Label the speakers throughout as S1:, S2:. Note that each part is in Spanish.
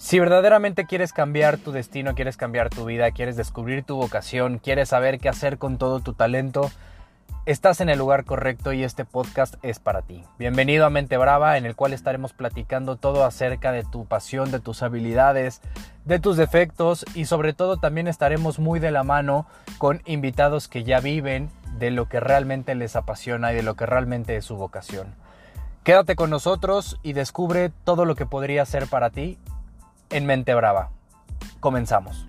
S1: Si verdaderamente quieres cambiar tu destino, quieres cambiar tu vida, quieres descubrir tu vocación, quieres saber qué hacer con todo tu talento, estás en el lugar correcto y este podcast es para ti. Bienvenido a Mente Brava, en el cual estaremos platicando todo acerca de tu pasión, de tus habilidades, de tus defectos y sobre todo también estaremos muy de la mano con invitados que ya viven de lo que realmente les apasiona y de lo que realmente es su vocación. Quédate con nosotros y descubre todo lo que podría ser para ti en Mente Brava. Comenzamos.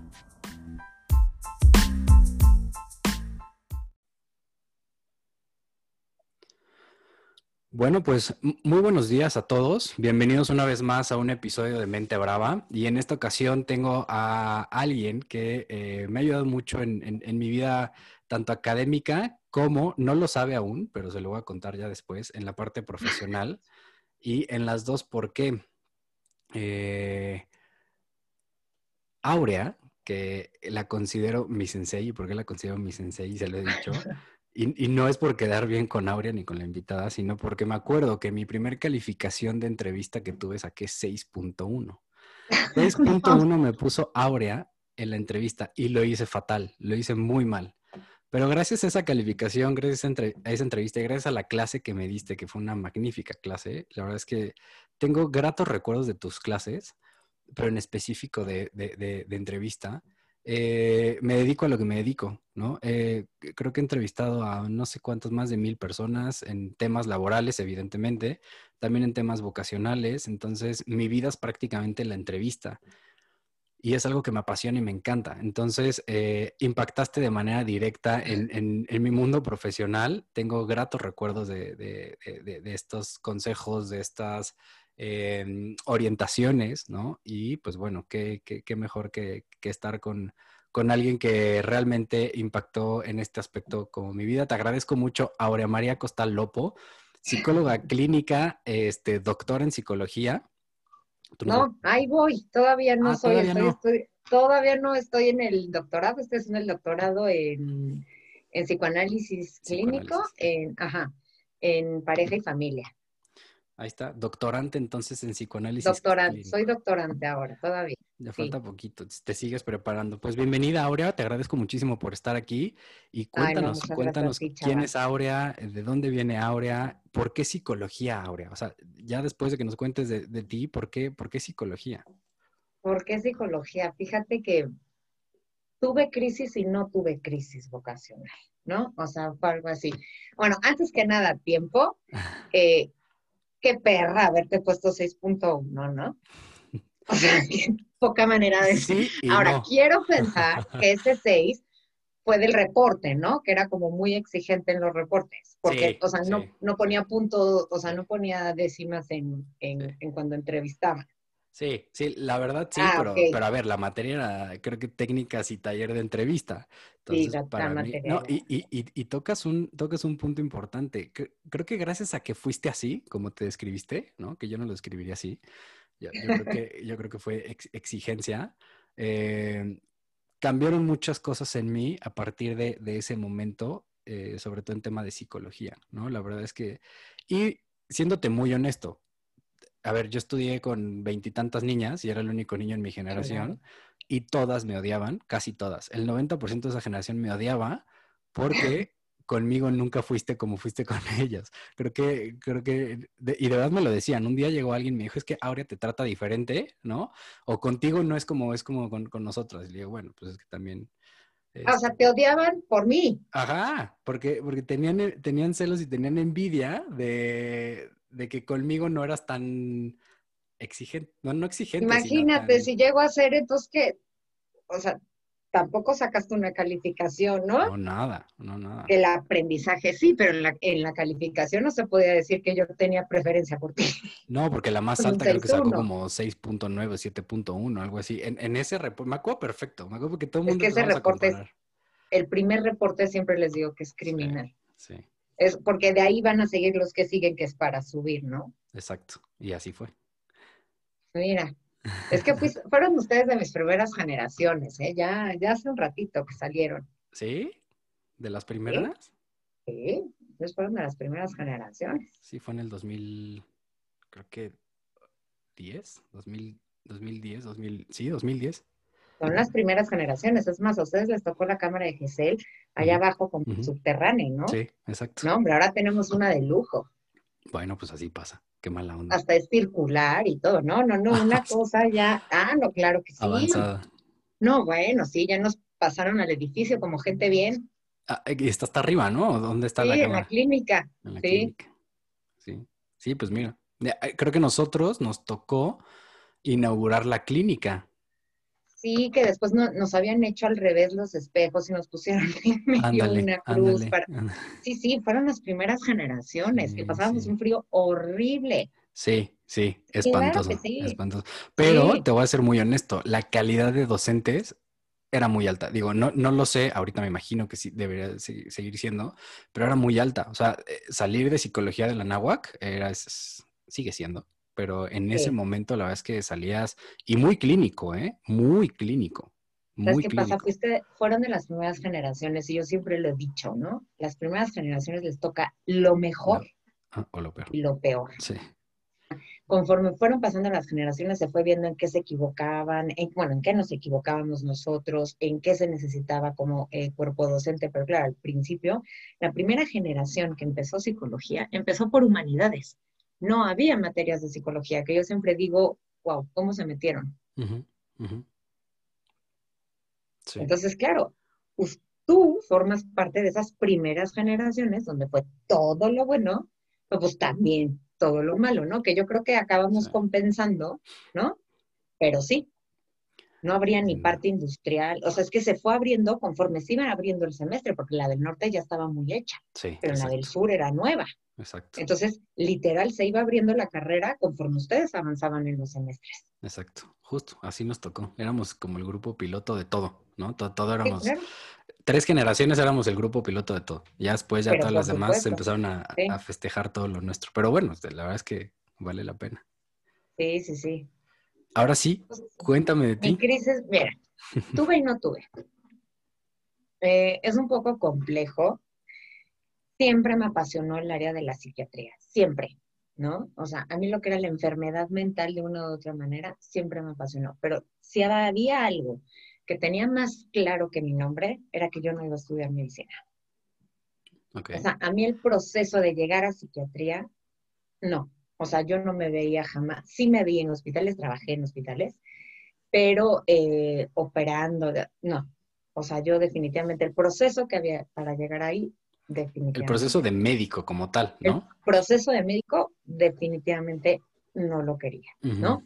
S1: Bueno, pues muy buenos días a todos. Bienvenidos una vez más a un episodio de Mente Brava. Y en esta ocasión tengo a alguien que eh, me ha ayudado mucho en, mi vida, tanto académica como, no lo sabe aún, pero se lo voy a contar ya después, en la parte profesional. y en las dos, ¿por qué? Eh, Aurea, que la considero mi sensei, ¿y por qué la considero mi sensei? Se lo he dicho. Y, no es por quedar bien con Aurea ni con la invitada, sino porque me acuerdo que mi primer calificación de entrevista que tuve saqué 6.1. 6.1 me puso Aurea en la entrevista y lo hice fatal, lo hice muy mal. Pero gracias a esa calificación, gracias a, esa entrevista y gracias a la clase que me diste, que fue una magnífica clase, la verdad es que tengo gratos recuerdos de tus clases pero en específico de, entrevista, eh, me dedico a lo que me dedico, ¿no? Eh, creo que he entrevistado a no sé cuántas más de mil personas en temas laborales, evidentemente, también en temas vocacionales, entonces mi vida es prácticamente la entrevista y es algo que me apasiona y me encanta. Entonces, eh, impactaste de manera directa en, mi mundo profesional. Tengo gratos recuerdos de estos consejos, de estas Em, orientaciones, ¿no? Y pues bueno, qué, qué, mejor que, estar con, con alguien que realmente impactó en este aspecto como mi vida. Te agradezco mucho, Aurea María Costal Lopo, psicóloga clínica, este, doctora en psicología.
S2: No, ahí voy, todavía no ah, soy, todavía, no. Estoy, todavía no estoy en el doctorado, estoy en el doctorado en, en psicoanálisis clínico, En, ajá, en pareja y familia.
S1: Ahí está, doctorante entonces en psicoanálisis.
S2: Doctorante, soy doctorante ahora, todavía.
S1: Ya falta poquito, te sigues preparando. Pues bienvenida Aurea, te agradezco muchísimo por estar aquí y cuéntanos, cuéntanos quién es Aurea, de dónde viene Aurea, por qué psicología Aurea. O sea, ya después de que nos cuentes de, ti, ¿por qué, ¿por qué psicología?
S2: ¿Por qué psicología? Fíjate que tuve crisis y no tuve crisis vocacional, ¿no? O sea, fue algo así. Bueno, antes que nada, tiempo. Eh, qué perra haberte puesto 6.1, ¿no? O sea, poca manera de decir. Ahora, quiero pensar que ese 6 fue del reporte, ¿no? Que era como muy exigente en los reportes, porque, o sea, no, no ponía puntos, o sea, no ponía décimas en, en, en cuando entrevistaba.
S1: Sí, sí, la verdad sí, ah, pero, pero a ver, la materia era, creo que técnicas y taller de entrevista. Entonces, sí, para mí, no, y, y, y, tocas, un, tocas un punto importante. Creo que gracias a que fuiste así, como te describiste, ¿no? Que yo no lo escribiría así. Yo, creo, que, yo creo que fue exigencia. Eh, cambiaron muchas cosas en mí a partir de, de ese momento, eh, sobre todo en tema de psicología, ¿no? La verdad es que, y siéndote muy honesto, a ver, yo estudié con veintitantas niñas y era el único niño en mi generación y todas me odiaban, casi todas. El 90% de esa generación me odiaba porque conmigo nunca fuiste como fuiste con ellas. Creo que, creo que, y de verdad me lo decían. Un día llegó alguien y me dijo, es que Aurea te trata diferente, ¿no? O contigo no es como es como con, con nosotras. Y le digo, bueno, pues es que también...
S2: o sea, te odiaban por mí.
S1: Ajá, porque, porque tenían, tenían celos y tenían envidia de, de que conmigo no eras tan exigente, no, no exigente.
S2: Imagínate, si llego a ser, entonces que, o sea, tampoco sacaste una calificación, ¿no?
S1: No, nada, no, nada.
S2: El aprendizaje sí, pero en la, en la calificación no se podía decir que yo tenía preferencia por ti.
S1: No, porque la más alta creo que sacó como 6.9, 7.1, algo así. En, en ese reporte, me acuerdo perfecto, me acuerdo que todo el mundo...
S2: Es que ese reporte es, el primer reporte siempre les digo que es criminal. sí. Es porque de ahí van a seguir los que siguen, que es para subir, ¿no?
S1: Exacto. Y así fue.
S2: Mira, es que fueron ustedes de mis primeras generaciones, ¿eh? Ya, ya hace un ratito que salieron.
S1: ¿Sí? ¿De las primeras?
S2: Sí, sí. fueron de las primeras generaciones.
S1: Sí, fue en el 2000, creo que 10, 2000, 2010, 2000, sí, 2010.
S2: Son las primeras generaciones. Es más, a ustedes les tocó la cámara de Gesell allá abajo como subterránea, ¿no?
S1: Sí, exacto.
S2: No, hombre, ahora tenemos una de lujo.
S1: Bueno, pues así pasa. Qué mala onda.
S2: Hasta es circular y todo. No, no, no, una cosa ya. Ah, no, claro que sí.
S1: Avanzada.
S2: No, bueno, sí, ya nos pasaron al edificio como gente bien.
S1: Ah, y está hasta arriba, ¿no? ¿Dónde está la cámara?
S2: en la clínica.
S1: En la
S2: sí.
S1: clínica. Sí. Sí, pues mira. Eh, Creo que nosotros nos tocó inaugurar la clínica.
S2: Sí, que después no, nos habían hecho al revés los espejos y nos pusieron en medio
S1: Ándale,
S2: una cruz.
S1: ándale.
S2: para-
S1: ándale.
S2: Sí, sí, fueron las primeras generaciones,
S1: Sí,
S2: que pasábamos
S1: sí.
S2: un frío horrible.
S1: Sí, sí,
S2: Claro
S1: espantoso,
S2: sí.
S1: espantoso. Pero te voy a ser muy honesto, la calidad de docentes era muy alta. Digo, no, no lo sé, ahorita me imagino que sí debería se- seguir siendo, pero era muy alta. O sea, eh, salir de psicología de la náhuac era, es- sigue siendo, pero en ese momento la verdad es que salías, y muy clínico, ¿eh? Muy clínico,
S2: ¿Sabes
S1: muy
S2: qué pasa?
S1: clínico.
S2: Fuiste, fueron de las primeras generaciones y yo siempre lo he dicho, ¿no? Las primeras generaciones les toca lo mejor
S1: Ah, o lo peor.
S2: y lo peor.
S1: Sí,
S2: Conforme fueron pasando las generaciones, se fue viendo en qué se equivocaban, en, bueno, en qué nos equivocábamos nosotros, en qué se necesitaba como eh, cuerpo docente. Pero claro, al principio, la primera generación que empezó psicología empezó por humanidades. No había materias de psicología, que yo siempre digo, wow, ¿cómo se metieron?
S1: Sí,
S2: Entonces, claro, tú formas parte de esas primeras generaciones donde fue todo lo bueno, pero pues también todo lo malo, ¿no? Que yo creo que acabamos
S1: Sí.
S2: compensando, ¿no? Pero sí, no habría ni parte industrial, o sea, es que se fue abriendo conforme se iban abriendo el semestre, porque la del norte ya estaba muy hecha,
S1: sí,
S2: pero la del sur era nueva.
S1: exacto,
S2: Entonces, literal, se iba abriendo la carrera conforme ustedes avanzaban en los semestres.
S1: exacto. Justo, así nos tocó. Éramos como el grupo piloto de todo, ¿no? To- Todo,
S2: Sí,
S1: éramos,
S2: claro.
S1: tres generaciones éramos el grupo piloto de todo. Ya después, ya
S2: Pero
S1: todas las demás empezaron a,
S2: Sí.
S1: a festejar todo lo nuestro. Pero bueno, la verdad es que vale la pena.
S2: Sí, sí, sí.
S1: Ahora sí, cuéntame de
S2: Mi
S1: ti.
S2: crisis, mira, tuve y no tuve. Eh, es un poco complejo. Siempre me apasionó el área de la psiquiatría, siempre, ¿no? O sea, a mí lo que era la enfermedad mental de una u otra manera, siempre me apasionó. Pero si había algo que tenía más claro que mi nombre, era que yo no iba a estudiar medicina.
S1: Ok,
S2: O sea, a mí el proceso de llegar a psiquiatría, no. O sea, yo no me veía jamás. Sí me vi en hospitales, trabajé en hospitales, pero eh, operando, no. O sea, yo definitivamente, el proceso que había para llegar ahí, definitivamente.
S1: el proceso de médico como tal,
S2: El
S1: ¿no?
S2: proceso de médico, definitivamente no lo quería. ¿no?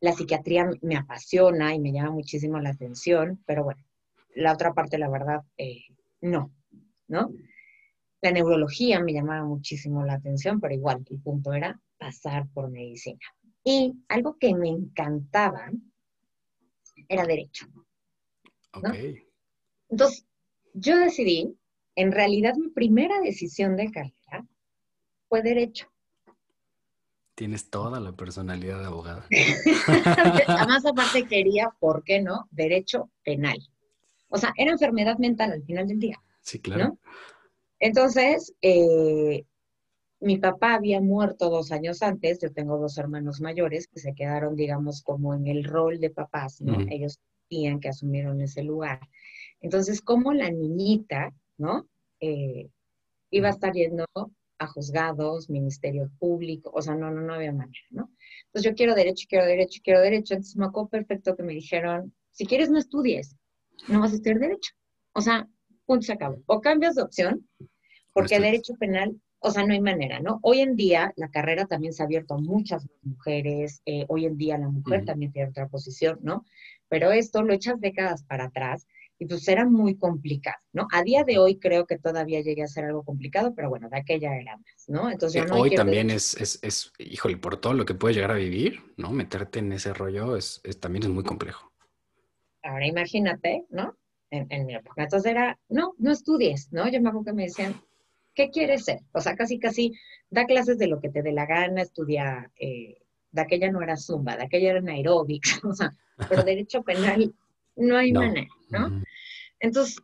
S2: La psiquiatría me apasiona y me llama muchísimo la atención, pero bueno, la otra parte, la verdad, eh, no, ¿no? La neurología me llamaba muchísimo la atención, pero igual, el punto era pasar por medicina. Y algo que me encantaba era derecho.
S1: Ok,
S2: Entonces, yo decidí, en realidad mi primera decisión de carrera fue derecho.
S1: tienes toda la personalidad de abogada.
S2: Además, aparte quería, ¿por qué no? Derecho penal. O sea, era enfermedad mental al final del día,
S1: Sí, claro.
S2: ¿no? Entonces, eh, mi papá había muerto dos años antes, yo tengo dos hermanos mayores que se quedaron, digamos, como en el rol de papás, ¿no? Ellos tenían que asumieron ese lugar. Entonces, como la niñita, ¿no? Eh, iba a estar yendo a juzgados, ministerio público, o sea, no, no, no había manera, ¿no? Entonces yo quiero derecho, quiero derecho, quiero derecho. Entonces me acuerdo perfecto que me dijeron, si quieres no estudies, no vas a estudiar derecho. O sea, punto se acabó. O cambias de opción, porque
S1: estudias.
S2: derecho penal, o sea, no hay manera, ¿no? Hoy en día la carrera también se ha abierto a muchas mujeres, eh, hoy en día la mujer también tiene otra posición, ¿no? Pero esto lo echas décadas para atrás y pues era muy complicado, ¿no? A día de hoy creo que todavía llegue a ser algo complicado, pero bueno, de aquella era más, ¿no? Entonces
S1: Eh,
S2: no
S1: Hoy también es, es, es, híjole, por todo lo que puedes llegar a vivir, ¿no? Meterte en ese rollo es, es- también es muy complejo.
S2: Ahora imagínate, ¿no? En, en mi época. Entonces era, no, no estudies, ¿no? Yo me acuerdo que me decían, ¿qué quieres ser? O sea, casi, casi, da clases de lo que te dé la gana, estudia, eh, de aquella no era zumba, de aquella era aeróbics, o sea, pero derecho penal no hay
S1: No.
S2: manera, ¿no? Entonces,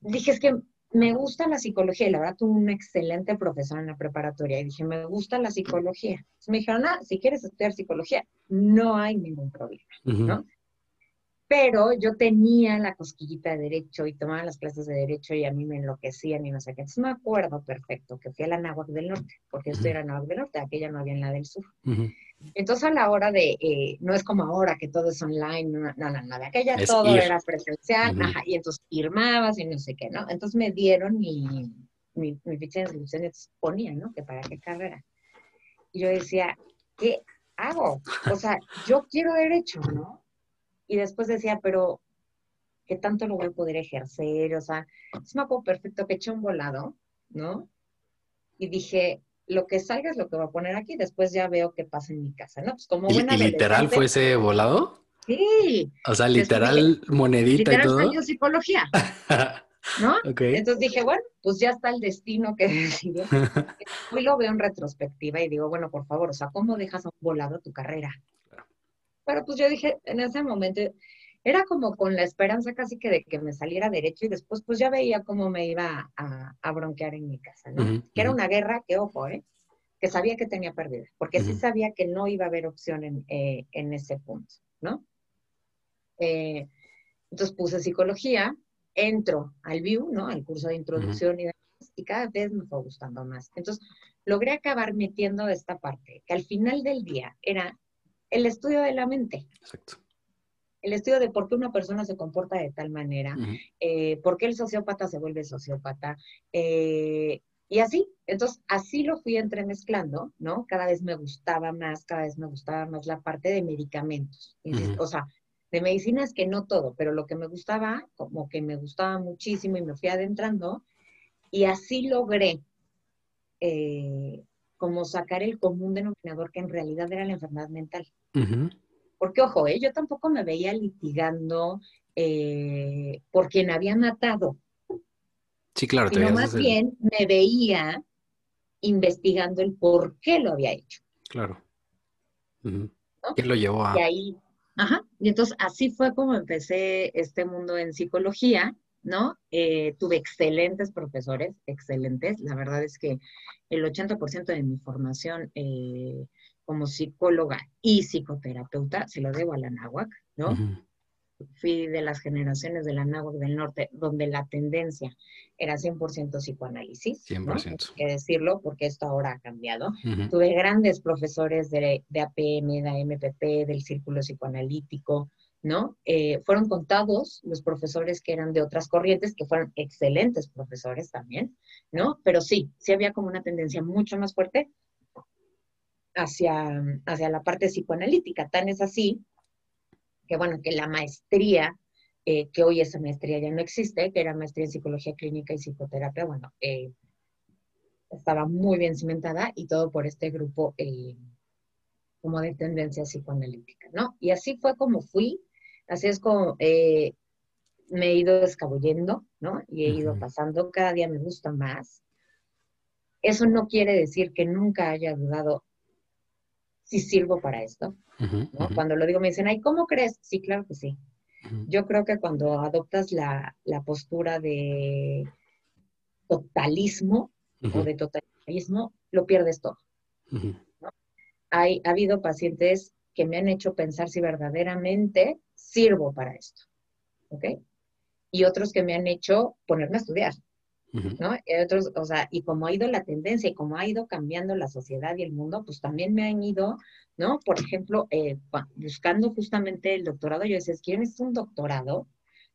S2: dije, es que me gusta la psicología, y la verdad tuve un excelente profesor en la preparatoria, y dije, me gusta la psicología. Entonces me dijeron, ah, si quieres estudiar psicología, no hay ningún problema, ¿no? Pero yo tenía la cosquillita de derecho y tomaba las clases de derecho y a mí me enloquecían y no sé qué. Entonces me acuerdo perfecto que fui a la Náhuac del Norte, porque yo estoy en la Náhuac del Norte, aquella no había en la del Sur. Entonces a la hora de, eh, no es como ahora que todo es online, no, no, no, de aquella todo era presencial, ajá, y entonces firmabas y no sé qué, ¿no? Entonces me dieron mi, mi, mi ficha de inscripción y ponía, ¿no? Que para qué carrera. Y yo decía, ¿qué hago? O sea, yo quiero derecho, ¿no? Y después decía, pero ¿qué tanto lo voy a poder ejercer? O sea, es me acuerdo perfecto que eché un volado, ¿no? Y dije, lo que salga es lo que voy a poner aquí, después ya veo qué pasa en mi casa, ¿no?
S1: Pues como buena ¿Y, literal fue ese volado?
S2: Sí.
S1: O sea, literal monedita y todo.
S2: psicología. ¿No? Entonces dije, bueno, pues ya está el destino que decidió. Hoy lo veo en retrospectiva y digo, bueno, por favor, o sea, ¿cómo dejas a un volado tu carrera? Pero pues yo dije, en ese momento, era como con la esperanza casi que de que me saliera derecho y después pues ya veía cómo me iba a, bronquear en mi casa, ¿no? que era una guerra que, ojo, ¿eh? que sabía que tenía perdida, porque sí sabía que no iba a haber opción en, eh, ese punto, ¿no? Eh, entonces puse psicología, entro al VIEW, ¿no? Al curso de introducción y demás, y cada vez me fue gustando más. Entonces logré acabar metiendo esta parte, que al final del día era el estudio de la mente. Exacto. El estudio de por qué una persona se comporta de tal manera, eh, por qué el sociópata se vuelve sociópata, eh, y así. Entonces, así lo fui entremezclando, ¿no? Cada vez me gustaba más, cada vez me gustaba más la parte de medicamentos. O sea, de medicina es que no todo, pero lo que me gustaba, como que me gustaba muchísimo y me fui adentrando, y así logré eh, como sacar el común denominador que en realidad era la enfermedad mental. Porque, ojo, ¿eh? yo tampoco me veía litigando eh, por quien había matado.
S1: Sí, claro.
S2: Sino más bien me veía investigando el por qué lo había hecho.
S1: Claro. ¿Qué lo llevó a...?
S2: Y ahí, ajá. Y entonces así fue como empecé este mundo en psicología ¿no? Eh, tuve excelentes profesores, excelentes. La verdad es que el 80% de mi formación eh, como psicóloga y psicoterapeuta se lo debo a la náhuac, ¿no? Fui de las generaciones de la náhuac del norte donde la tendencia era 100% psicoanálisis. 100%. Hay que decirlo porque esto ahora ha cambiado. Tuve grandes profesores de, de APM, de AMPP, del círculo psicoanalítico, ¿no? Eh, fueron contados los profesores que eran de otras corrientes, que fueron excelentes profesores también, ¿no? Pero sí, sí había como una tendencia mucho más fuerte hacia, hacia la parte psicoanalítica. Tan es así que, bueno, que la maestría, eh, que hoy esa maestría ya no existe, que era maestría en psicología clínica y psicoterapia, bueno, eh, estaba muy bien cimentada y todo por este grupo como de tendencia psicoanalítica, ¿no? Y así fue como fui Así es como eh, me he ido escabullendo, ¿no? Y he ido pasando, cada día me gusta más. Eso no quiere decir que nunca haya dudado si sirvo para esto. ¿no? Cuando lo digo me dicen, ay, ¿cómo crees? Sí, claro que sí. Yo creo que cuando adoptas la, postura de totalismo o de totalitarismo, lo pierdes todo. Hay, ha habido pacientes que me han hecho pensar si verdaderamente sirvo para esto. ¿Ok? Y otros que me han hecho ponerme a estudiar. ¿No? Y otros, o sea, y como ha ido la tendencia y como ha ido cambiando la sociedad y el mundo, pues también me han ido, ¿no? Por ejemplo, eh, buscando justamente el doctorado, yo decía, es que yo necesito un doctorado.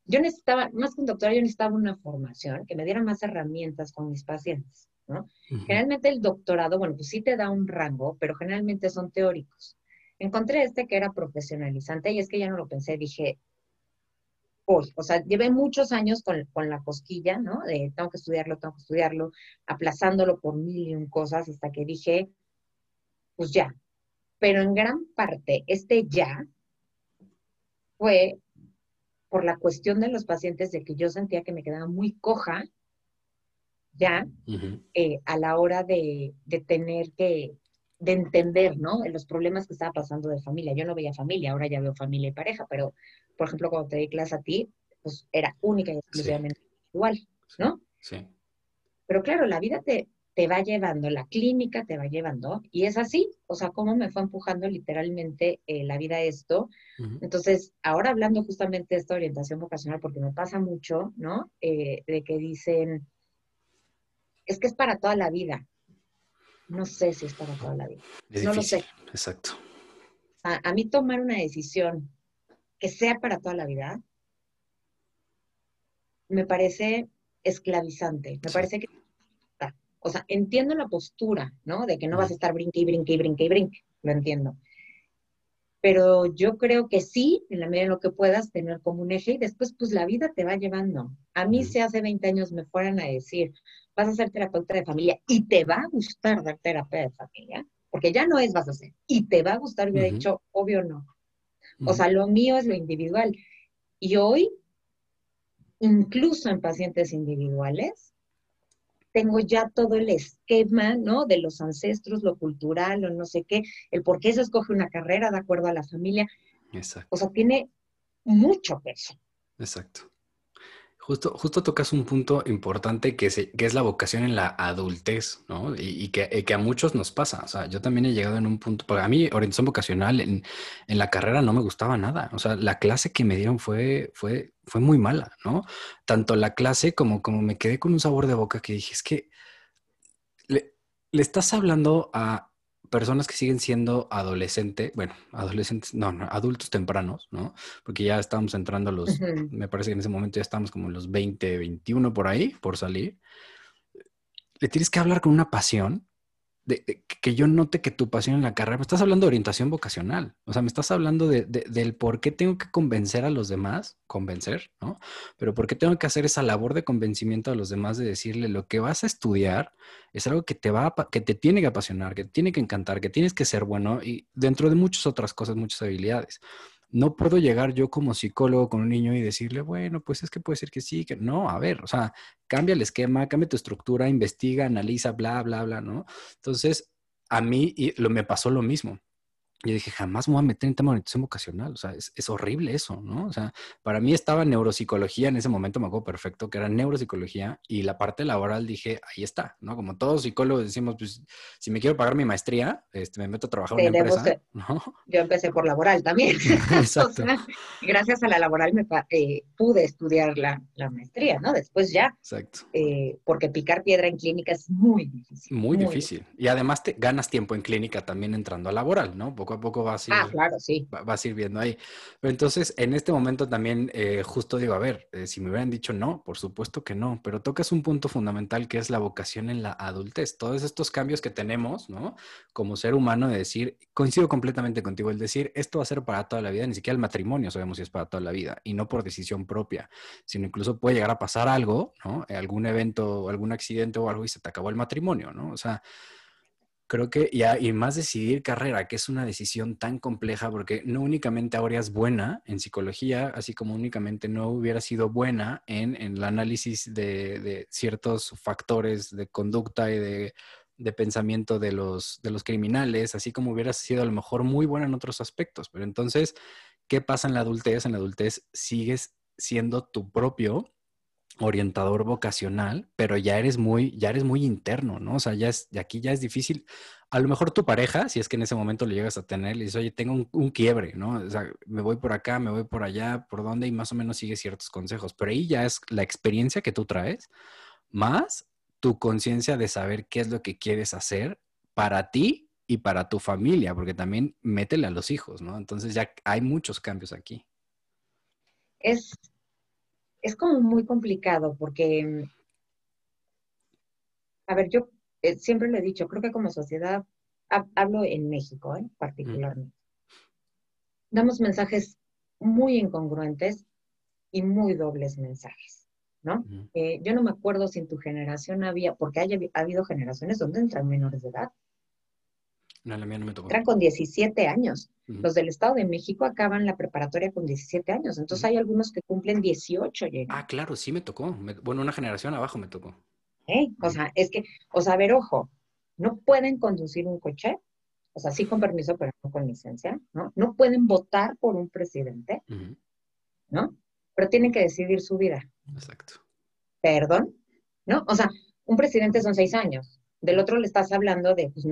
S2: Yo necesitaba, más que un doctorado, yo necesitaba una formación que me diera más herramientas con mis pacientes, ¿no? Generalmente el doctorado, bueno, pues sí te da un rango, pero generalmente son teóricos. Encontré este que era profesionalizante y es que ya no lo pensé, dije, hoy, o sea, llevé muchos años con, la cosquilla, ¿no? De tengo que estudiarlo, tengo que estudiarlo, aplazándolo por mil y un cosas hasta que dije, pues ya. Pero en gran parte, este ya fue por la cuestión de los pacientes de que yo sentía que me quedaba muy coja ya eh, a la hora de, de tener que, de entender, ¿no? Los problemas que estaba pasando de familia. Yo no veía familia, ahora ya veo familia y pareja, pero, por ejemplo, cuando te di clase a ti, pues era única y exclusivamente igual, ¿no?
S1: sí.
S2: Pero claro, la vida te, te va llevando, la clínica te va llevando, y es así, o sea, cómo me fue empujando literalmente eh, la vida esto. Entonces, ahora hablando justamente de esta orientación vocacional, porque me pasa mucho, ¿no? Eh, de que dicen, es que es para toda la vida. No sé si es para toda la vida. no lo sé.
S1: Exacto.
S2: A, mí tomar una decisión que sea para toda la vida, me parece esclavizante. Me parece que o sea, entiendo la postura, ¿no? De que no vas a estar brinque y brinque y brinque y brinque, lo entiendo. Pero yo creo que sí, en la medida en lo que puedas, tener como un eje y después, pues la vida te va llevando. A mí, si hace 20 años me fueran a decir, vas a ser terapeuta de familia y te va a gustar dar terapia de familia, porque ya no es vas a ser, y te va a gustar, hubiera dicho, obvio no. O sea, lo mío es lo individual. Y hoy, incluso en pacientes individuales, tengo ya todo el esquema, ¿no? De los ancestros, lo cultural, o no sé qué, el por qué se escoge una carrera de acuerdo a la familia. Exacto. O sea, tiene mucho peso.
S1: Exacto. Justo, justo tocas un punto importante que, que es la vocación en la adultez, ¿no? Y, que, que, a muchos nos pasa. O sea, yo también he llegado en un punto, para a mí orientación vocacional en, en, la carrera no me gustaba nada. O sea, la clase que me dieron fue, fue, fue muy mala, ¿no? Tanto la clase como, como me quedé con un sabor de boca que dije, es que le estás hablando a personas que siguen siendo adolescentes, bueno, adolescentes, no, no, adultos tempranos, ¿no? Porque ya estamos entrando a los, me parece que en ese momento ya estamos como en los 20, 21 por ahí, por salir. Le tienes que hablar con una pasión que yo note que tu pasión en la carrera, me estás hablando de orientación vocacional, o sea, me estás hablando de, del por qué tengo que convencer a los demás, convencer, ¿no? Pero por qué tengo que hacer esa labor de convencimiento a los demás de decirle lo que vas a estudiar es algo que te va, que te tiene que apasionar, que te tiene que encantar, que tienes que ser bueno y dentro de muchas otras cosas, muchas habilidades no puedo llegar yo como psicólogo con un niño y decirle, bueno, pues es que puede ser que sí, que no, a ver, o sea, cambia el esquema, cambia tu estructura, investiga, analiza, bla, bla, bla, ¿no? Entonces, a mí lo, me pasó lo mismo. Yo dije, jamás me voy a meter en tema de orientación vocacional. O sea, es, horrible eso, ¿no? O sea, para mí estaba neuropsicología en ese momento, me acuerdo perfecto, que era neuropsicología y la parte laboral dije, ahí está, ¿no? Como todos psicólogos decimos, pues, si me quiero pagar mi maestría, este, me meto a trabajar en una empresa, ¿no?
S2: Yo empecé por laboral también. Exacto. gracias a la laboral me eh, pude estudiar la, maestría, ¿no? Después ya. Exacto. Eh, porque picar piedra en clínica es muy difícil.
S1: Muy, difícil. Y además te ganas tiempo en clínica también entrando a laboral, ¿no? Poco a poco vas a ir,
S2: ah, claro, sí.
S1: vas a ir viendo ahí. Pero entonces, en este momento también, eh, justo digo, a ver, eh, si me hubieran dicho no, por supuesto que no, pero tocas un punto fundamental que es la vocación en la adultez. Todos estos cambios que tenemos, ¿no? Como ser humano, de decir, coincido completamente contigo, el decir, esto va a ser para toda la vida, ni siquiera el matrimonio sabemos si es para toda la vida, y no por decisión propia, sino incluso puede llegar a pasar algo, ¿no? Algún evento, algún accidente o algo y se te acabó el matrimonio, ¿no? O sea, creo que ya, y más decidir carrera, que es una decisión tan compleja, porque no únicamente ahora es buena en psicología, así como únicamente no hubiera sido buena en, el análisis de, ciertos factores de conducta y de, pensamiento de los, de los criminales, así como hubiera sido a lo mejor muy buena en otros aspectos. Pero entonces, ¿qué pasa en la adultez? En la adultez sigues siendo tu propio orientador vocacional, pero ya eres muy, ya eres muy interno, ¿no? O sea, ya es, aquí ya es difícil. A lo mejor tu pareja, si es que en ese momento lo llegas a tener, le dices, oye, tengo un, quiebre, ¿no? O sea, me voy por acá, me voy por allá, por dónde, y más o menos sigue ciertos consejos. Pero ahí ya es la experiencia que tú traes, más tu conciencia de saber qué es lo que quieres hacer para ti y para tu familia, porque también métele a los hijos, ¿no? Entonces ya hay muchos cambios aquí.
S2: Es es como muy complicado porque, a ver, yo eh, siempre lo he dicho, creo que como sociedad, hablo en México ¿eh? particularmente, damos mensajes muy incongruentes y muy dobles mensajes, ¿no? Eh, yo no me acuerdo si en tu generación había, porque haya, ha habido generaciones donde entran menores de edad.
S1: No, la mía no me tocó.
S2: Entran con 17 años. Los del Estado de México acaban la preparatoria con 17 años. Entonces hay algunos que cumplen 18
S1: Ah, claro, sí me tocó. bueno, una generación abajo me tocó.
S2: ¿Eh? O sea, es que, o sea, a ver, ojo, no pueden conducir un coche, o sea, sí con permiso, pero no con licencia, ¿no? No pueden votar por un presidente, ¿no? Pero tienen que decidir su vida.
S1: Exacto.
S2: ¿Perdón? ¿no? O sea, un presidente son seis años, del otro le estás hablando de pues,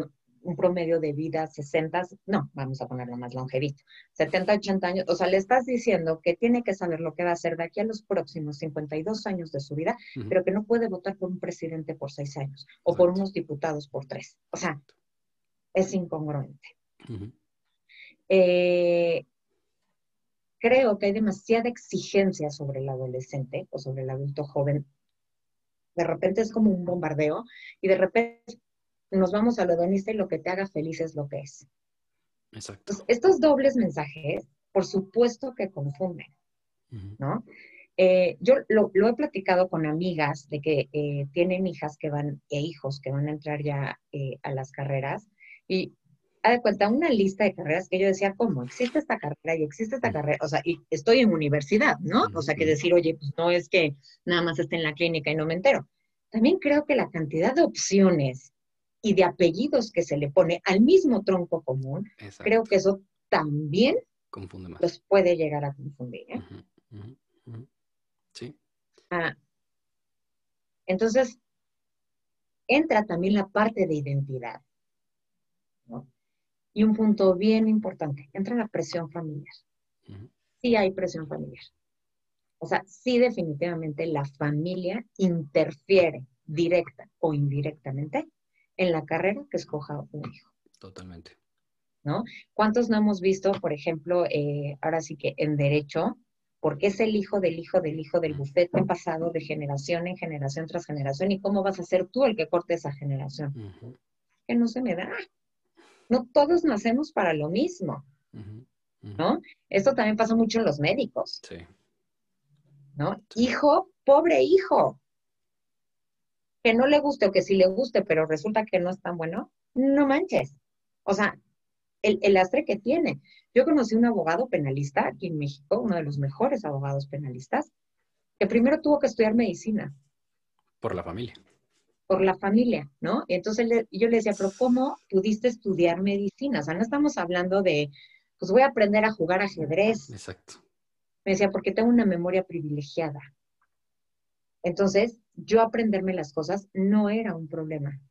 S2: un promedio de vida 60, no, vamos a ponerlo más longevito, 70, 80 años, o sea, le estás diciendo que tiene que saber lo que va a hacer de aquí a los próximos 52 años de su vida, pero que no puede votar por un presidente por seis años o por unos diputados por tres. O sea, es incongruente. Eh, creo que hay demasiada exigencia sobre el adolescente o sobre el adulto joven. De repente es como un bombardeo y de repente nos vamos a lo hedonista y lo que te haga feliz es lo que es. Exacto. estos dobles mensajes, por supuesto que confunden, ¿no? Eh, yo lo, he platicado con amigas de que eh, tienen hijas que van, e hijos que van a entrar ya eh, a las carreras y ha de cuenta una lista de carreras que yo decía, ¿cómo? Existe esta carrera y existe esta carrera, o sea, y estoy en universidad, ¿no? O sea, que decir, oye, pues no es que nada más esté en la clínica y no me entero. También creo que la cantidad de opciones y de apellidos que se le pone al mismo tronco común, creo que eso también
S1: Confunde más.
S2: los puede llegar a confundir. ¿eh?
S1: Sí.
S2: Ah, entonces, entra también la parte de identidad. Y un punto bien importante, entra la presión familiar. Sí hay presión familiar. O sea, sí definitivamente la familia interfiere directa o indirectamente en la carrera que escoja un hijo.
S1: Totalmente.
S2: ¿No? ¿Cuántos no hemos visto, por ejemplo, eh, ahora sí que en derecho, porque es el hijo del hijo del hijo del bufete pasado de generación en generación tras generación y cómo vas a ser tú el que corte esa generación? Que no se me da. No todos nacemos para lo mismo. ¿No? Esto también pasa mucho en los médicos. Sí. ¿No? Hijo, pobre hijo que no le guste o que sí le guste, pero resulta que no es tan bueno, no manches. O sea, el, el lastre que tiene. Yo conocí un abogado penalista aquí en México, uno de los mejores abogados penalistas, que primero tuvo que estudiar medicina.
S1: Por la familia.
S2: Por la familia, ¿no? Y entonces yo le decía, pero ¿cómo pudiste estudiar medicina? O sea, no estamos hablando de, pues voy a aprender a jugar ajedrez.
S1: Exacto.
S2: Me decía, porque tengo una memoria privilegiada. Entonces, yo aprenderme las cosas no era un problema.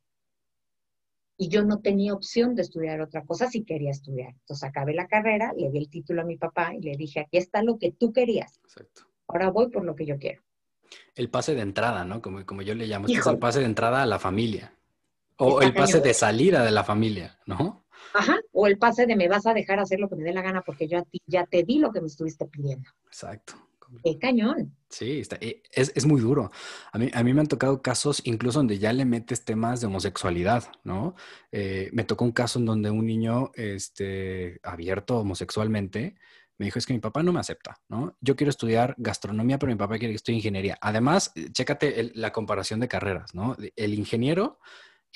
S2: Y yo no tenía opción de estudiar otra cosa si quería estudiar. Entonces acabé la carrera, le di el título a mi papá y le dije, aquí está lo que tú querías. Exacto. Ahora voy por lo que yo quiero.
S1: El pase de entrada, ¿no? Como, como yo le llamo, es el pase de entrada a la familia. O el pase de salida de la familia, ¿no?
S2: Ajá, o el pase de me vas a dejar hacer lo que me dé la gana porque yo a ti ya te di lo que me estuviste pidiendo.
S1: Exacto.
S2: ¡Qué cañón!
S1: Sí, está, eh, es, es, muy duro. A mí, a mí me han tocado casos incluso donde ya le metes temas de homosexualidad, ¿no? Eh, me tocó un caso en donde un niño este, abierto homosexualmente me dijo, es que mi papá no me acepta, ¿no? Yo quiero estudiar gastronomía, pero mi papá quiere que estudie ingeniería. Además, eh, chécate la comparación de carreras, ¿no? El ingeniero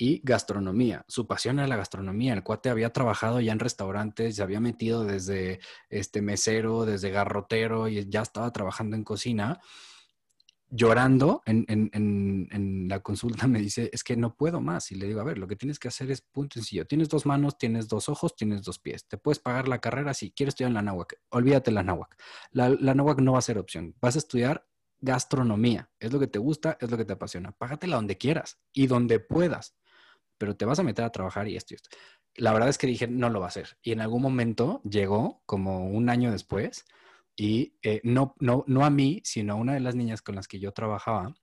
S1: y gastronomía. Su pasión era la gastronomía. El cuate había trabajado ya en restaurantes, se había metido desde este mesero, desde garrotero y ya estaba trabajando en cocina. Llorando en, en, la consulta me dice, es que no puedo más. Y le digo, a ver, lo que tienes que hacer es punto sencillo. Tienes dos manos, tienes dos ojos, tienes dos pies. Te puedes pagar la carrera si quieres estudiar en la náhuac. Olvídate la náhuac. La, la no va a ser opción. Vas a estudiar gastronomía. Es lo que te gusta, es lo que te apasiona. Págatela donde quieras y donde puedas pero te vas a meter a trabajar y esto y esto. La verdad es que dije, no lo va a hacer. Y en algún momento llegó, como un año después, y eh, no, no, no a mí, sino a una de las niñas con las que yo trabajaba,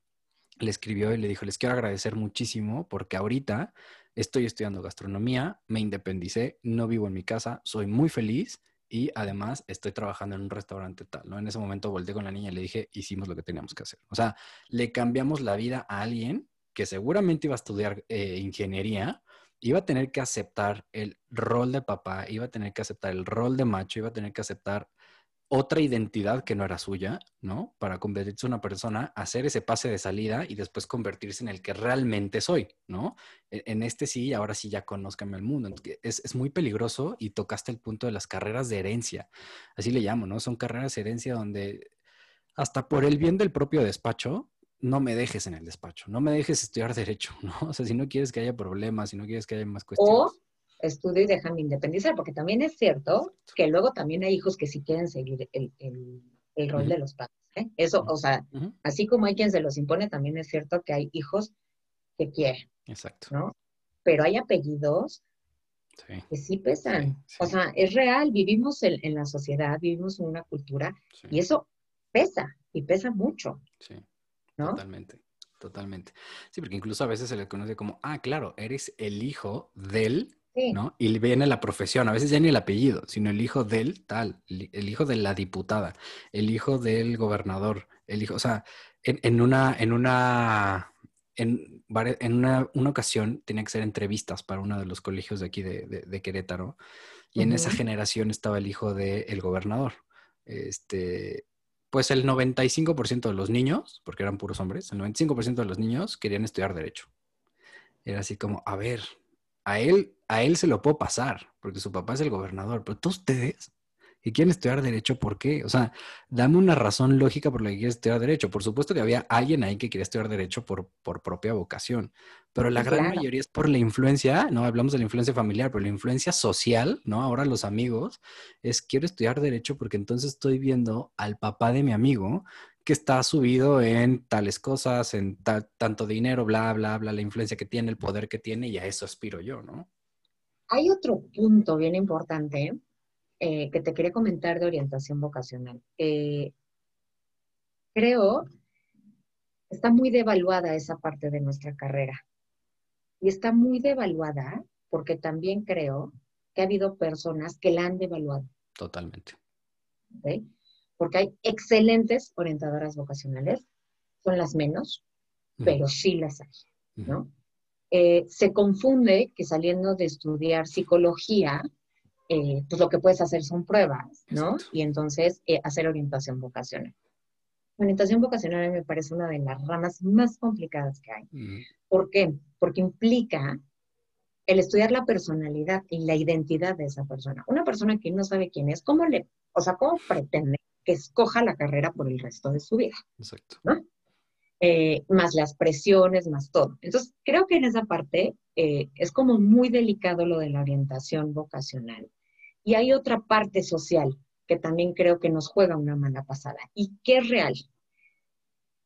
S1: le escribió y le dijo, les quiero agradecer muchísimo porque ahorita estoy estudiando gastronomía, me independicé, no vivo en mi casa, soy muy feliz y además estoy trabajando en un restaurante tal, ¿no? En ese momento volteé con la niña y le dije, hicimos lo que teníamos que hacer. O sea, le cambiamos la vida a alguien que seguramente iba a estudiar eh, ingeniería, iba a tener que aceptar el rol de papá, iba a tener que aceptar el rol de macho, iba a tener que aceptar otra identidad que no era suya, ¿no? Para convertirse en una persona, hacer ese pase de salida y después convertirse en el que realmente soy, ¿no? E-, en este sí, ahora sí ya conozcanme el mundo. Es, es, muy peligroso y tocaste el punto de las carreras de herencia, así le llamo, ¿no? Son carreras de herencia donde hasta por el bien del propio despacho, no me dejes en el despacho, no me dejes estudiar derecho, ¿no? O sea, si no quieres que haya problemas, si no quieres que haya más cuestiones.
S2: O estudio y déjame independizar, porque también es cierto que luego también hay hijos que sí quieren seguir el, rol de los padres. ¿eh? Eso, o sea, así como hay quien se los impone, también es cierto que hay hijos que quieren.
S1: Exacto.
S2: ¿no? Pero hay apellidos que sí pesan. O sea, es real, vivimos en, la sociedad, vivimos en una cultura y eso pesa y pesa mucho.
S1: Sí, totalmente. Totalmente. Sí, porque incluso a veces se le conoce como, ah, claro, eres el hijo del, ¿no? Y viene la profesión, a veces ya ni el apellido, sino el hijo del tal, el hijo de la diputada, el hijo del gobernador, el hijo, o sea, en, una, en una, en, en una, ocasión tenía que ser entrevistas para uno de los colegios de aquí de, Querétaro, y en esa generación estaba el hijo del gobernador. Este, pues el 95% de los niños, porque eran puros hombres, el 95% de los niños querían estudiar derecho. Era así como, a ver, a él, a él se lo puedo pasar, porque su papá es el gobernador, pero todos ustedes y quieren estudiar derecho, ¿por qué? O sea, dame una razón lógica por la que quieres estudiar derecho. Por supuesto que había alguien ahí que quería estudiar derecho por, por propia vocación, pero la gran mayoría es por la influencia, no hablamos de la influencia familiar, pero la influencia social, ¿no? Ahora los amigos, es quiero estudiar derecho porque entonces estoy viendo al papá de mi amigo que está subido en tales cosas, en tanto dinero, bla, bla, bla, la influencia que tiene, el poder que tiene, y a eso aspiro yo, ¿no?
S2: Hay otro punto bien importante eh, que te quería comentar de orientación vocacional. Eh, creo está muy devaluada esa parte de nuestra carrera. Y está muy devaluada porque también creo que ha habido personas que la han devaluado.
S1: Totalmente.
S2: Porque hay excelentes orientadoras vocacionales, son las menos, pero sí las hay, ¿no? Eh, se confunde que saliendo de estudiar psicología, eh, pues lo que puedes hacer son pruebas, ¿no? Y entonces eh, hacer orientación vocacional. orientación vocacional a mí me parece una de las ramas más complicadas que hay. ¿Por qué? Porque implica el estudiar la personalidad y la identidad de esa persona. Una persona que no sabe quién es, ¿cómo le, o sea, cómo pretende que escoja la carrera por el resto de su vida? Exacto. ¿no? Eh, más las presiones, más todo. Entonces, creo que en esa parte es como muy delicado lo de la orientación vocacional, y hay otra parte social que también creo que nos juega una mala pasada y que es real.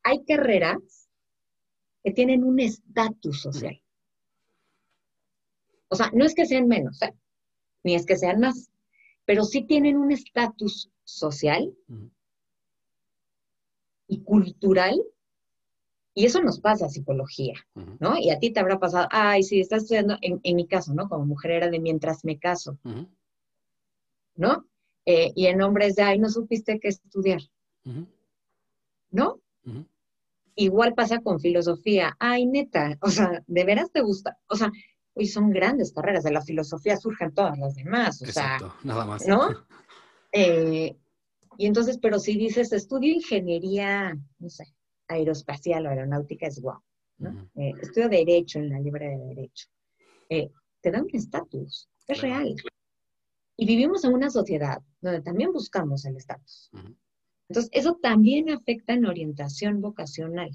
S2: Hay carreras que tienen un estatus social. O sea, no es que sean menos, ¿eh? ni es que sean más, pero sí tienen un estatus social y cultural y eso nos pasa a psicología, ¿no? Y a ti te habrá pasado, ay, sí, estás estudiando, en, mi caso, ¿no? Como mujer era de mientras me caso. ¿No? Eh, y en hombres de, ay, no supiste qué estudiar, ¿no? Igual pasa con filosofía, ay, neta, o sea, ¿de veras te gusta? O sea, hoy son grandes carreras, de la filosofía surgen todas las demás, o Exacto, sea, nada más. ¿no? Eh, y entonces, pero si dices, estudio ingeniería, no sé, aeroespacial o aeronáutica, es guau, ¿no? Eh, estudio derecho en la libre de derecho. te da un estatus, es real. Y vivimos en una sociedad donde también buscamos el estatus. Entonces, eso también afecta en orientación vocacional.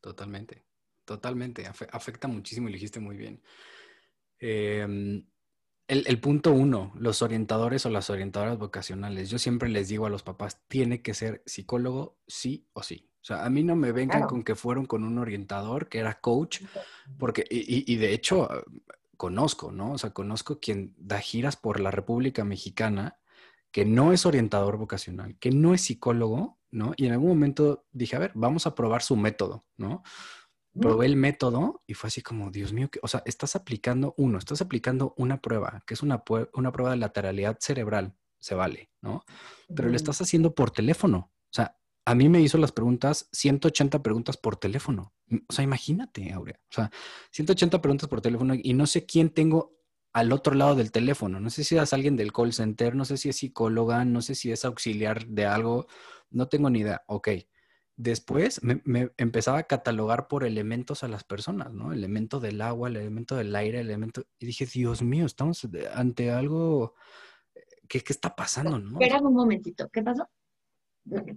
S1: Totalmente, totalmente. afecta muchísimo y lo dijiste muy bien. Em, el, punto uno, los orientadores o las orientadoras vocacionales. Yo siempre les digo a los papás, tiene que ser psicólogo sí o sí. O sea, a mí no me vengan con que fueron con un orientador que era coach, porque, y, y de hecho, conozco, ¿no? O sea, conozco quien da giras por la República Mexicana, que no es orientador vocacional, que no es psicólogo, ¿no? Y en algún momento dije, a ver, vamos a probar su método, ¿no? Probé el método y fue así como, Dios mío, que, o sea, estás aplicando uno, estás aplicando una prueba, que es una, una prueba de lateralidad cerebral, se vale, ¿no? Pero lo estás haciendo por teléfono. O sea, a mí me hizo las preguntas, 180 preguntas por teléfono. O sea, imagínate, Aurea. O sea, 180 preguntas por teléfono y no sé quién tengo al otro lado del teléfono. No sé si es alguien del call center, no sé si es psicóloga, no sé si es auxiliar de algo, no tengo ni idea. Ok. Después me, empezaba a catalogar por elementos a las personas, ¿no? El elemento del agua, el elemento del aire, el elemento... Y dije, Dios mío, estamos ante algo... ¿Qué, qué está pasando, no?
S2: Espera un momentito, ¿qué pasó?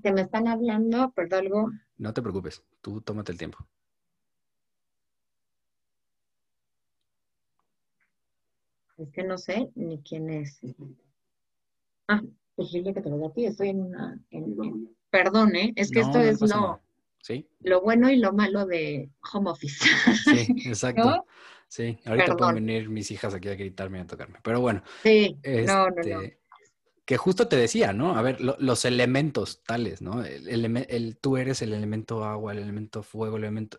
S2: Te me están hablando, perdón, algo.
S1: No te preocupes, tú tómate el tiempo.
S2: Es que no sé ni quién es. Ah, pues dile que te lo doy a ti, estoy en una... En, perdón, ¿eh? Es que esto es lo, lo bueno y lo malo de home office.
S1: Sí, exacto. Sí, ahorita pueden venir mis hijas aquí a gritarme y a tocarme. Pero bueno.
S2: Sí, no, no, no.
S1: Que justo te decía, ¿no? A ver, los elementos tales, ¿no? El, tú eres el elemento agua, el elemento fuego, el elemento...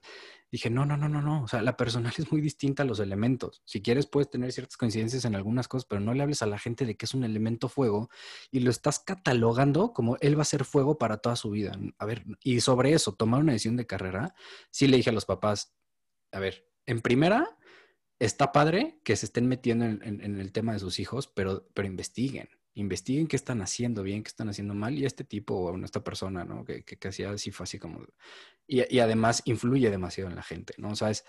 S1: Dije, no, no, no, no, no. O sea, la personalidad es muy distinta a los elementos. Si quieres, puedes tener ciertas coincidencias en algunas cosas, pero no le hables a la gente de que es un elemento fuego y lo estás catalogando como él va a ser fuego para toda su vida. A ver, y sobre eso, tomar una decisión de carrera, sí le dije a los papás, a ver, en primera, está padre que se estén metiendo en, el tema de sus hijos, pero, pero investiguen investiguen qué están haciendo bien, qué están haciendo mal, y este tipo, o esta persona, ¿no? Que, que, hacía así, fue así como... Y, además influye demasiado en la gente, ¿no? O sea, es,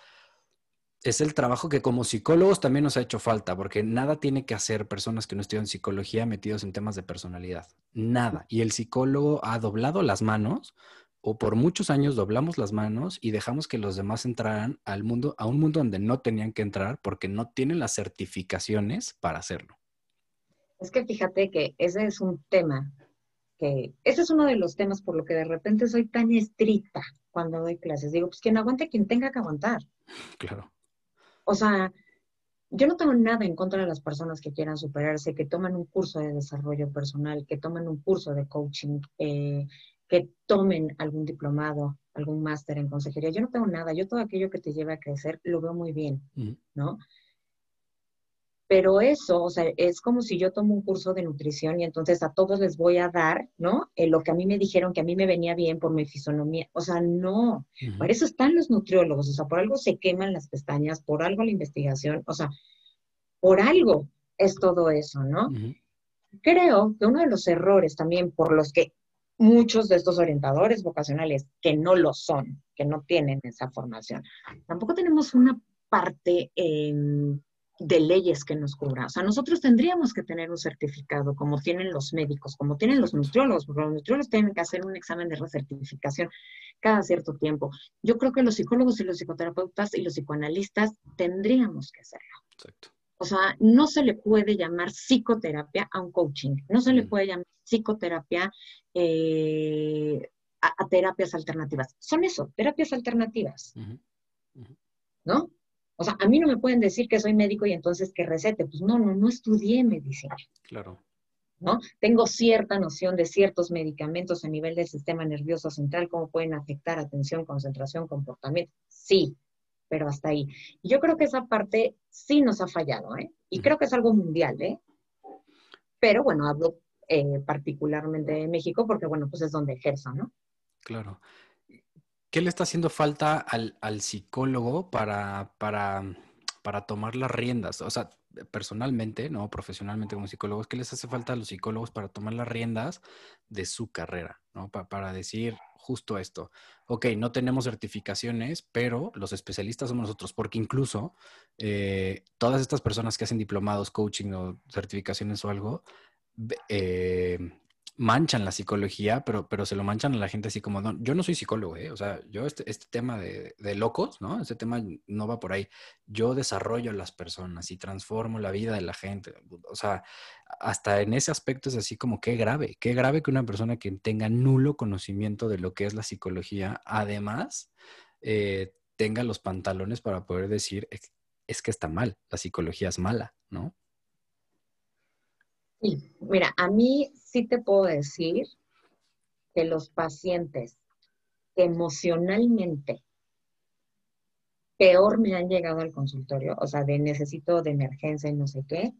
S1: es el trabajo que como psicólogos también nos ha hecho falta, porque nada tiene que hacer personas que no estudian psicología metidos en temas de personalidad. Nada. Y el psicólogo ha doblado las manos, o por muchos años doblamos las manos y dejamos que los demás entraran al mundo, a un mundo donde no tenían que entrar porque no tienen las certificaciones para hacerlo.
S2: Es que fíjate que ese es un tema que, ese es uno de los temas por lo que de repente soy tan estricta cuando doy clases. Digo, pues quien aguante, quien tenga que aguantar.
S1: Claro.
S2: O sea, yo no tengo nada en contra de las personas que quieran superarse, que toman un curso de desarrollo personal, que tomen un curso de coaching, eh, que tomen algún diplomado, algún máster en consejería. Yo no tengo nada. Yo todo aquello que te lleve a crecer lo veo muy bien, ¿no? Pero eso, o sea, es como si yo tomo un curso de nutrición y entonces a todos les voy a dar, ¿no? Eh, lo que a mí me dijeron que a mí me venía bien por mi fisonomía. O sea, no. Por eso están los nutriólogos. O sea, por algo se queman las pestañas, por algo la investigación. O sea, por algo es todo eso, ¿no? Creo que uno de los errores también por los que muchos de estos orientadores vocacionales que no lo son, que no tienen esa formación, tampoco tenemos una parte de leyes que nos cubra. O sea, nosotros tendríamos que tener un certificado, como tienen los médicos, como tienen los nutriólogos, porque los nutriólogos tienen que hacer un examen de recertificación cada cierto tiempo. Yo creo que los psicólogos y los psicoterapeutas y los psicoanalistas tendríamos que hacerlo. Exacto. O sea, no se le puede llamar psicoterapia a un coaching, no se le mm. puede llamar psicoterapia eh, a, terapias alternativas. Son eso, terapias alternativas. ¿No? O sea, a mí no me pueden decir que soy médico y entonces que recete. Pues no, no, no estudié medicina.
S1: Claro.
S2: ¿No? Tengo cierta noción de ciertos medicamentos a nivel del sistema nervioso central, cómo pueden afectar atención, concentración, comportamiento. Sí, pero hasta ahí. Yo creo que esa parte sí nos ha fallado, ¿eh? Y creo que es algo mundial, ¿eh? Pero bueno, hablo eh, particularmente de México porque, bueno, pues es donde ejerzo, ¿no?
S1: Claro. ¿Qué le está haciendo falta al, psicólogo para, para, para, tomar las riendas? O sea, personalmente, no profesionalmente como psicólogos, ¿qué les hace falta a los psicólogos para tomar las riendas de su carrera? ¿no? para decir justo esto. Ok, no tenemos certificaciones, pero los especialistas somos nosotros, porque incluso eh, todas estas personas que hacen diplomados, coaching o certificaciones o algo, eh, manchan la psicología, pero, pero se lo manchan a la gente así como, no, yo no soy psicólogo, ¿eh? o sea, yo este, este tema de, de, locos, ¿no? Este tema no va por ahí. Yo desarrollo a las personas y transformo la vida de la gente. O sea, hasta en ese aspecto es así como qué grave, qué grave que una persona que tenga nulo conocimiento de lo que es la psicología, además, eh, tenga los pantalones para poder decir, es que está mal, la psicología es mala, ¿no?
S2: Sí, mira, a mí sí te puedo decir que los pacientes emocionalmente peor me han llegado al consultorio, o sea, de necesito de emergencia y no sé qué,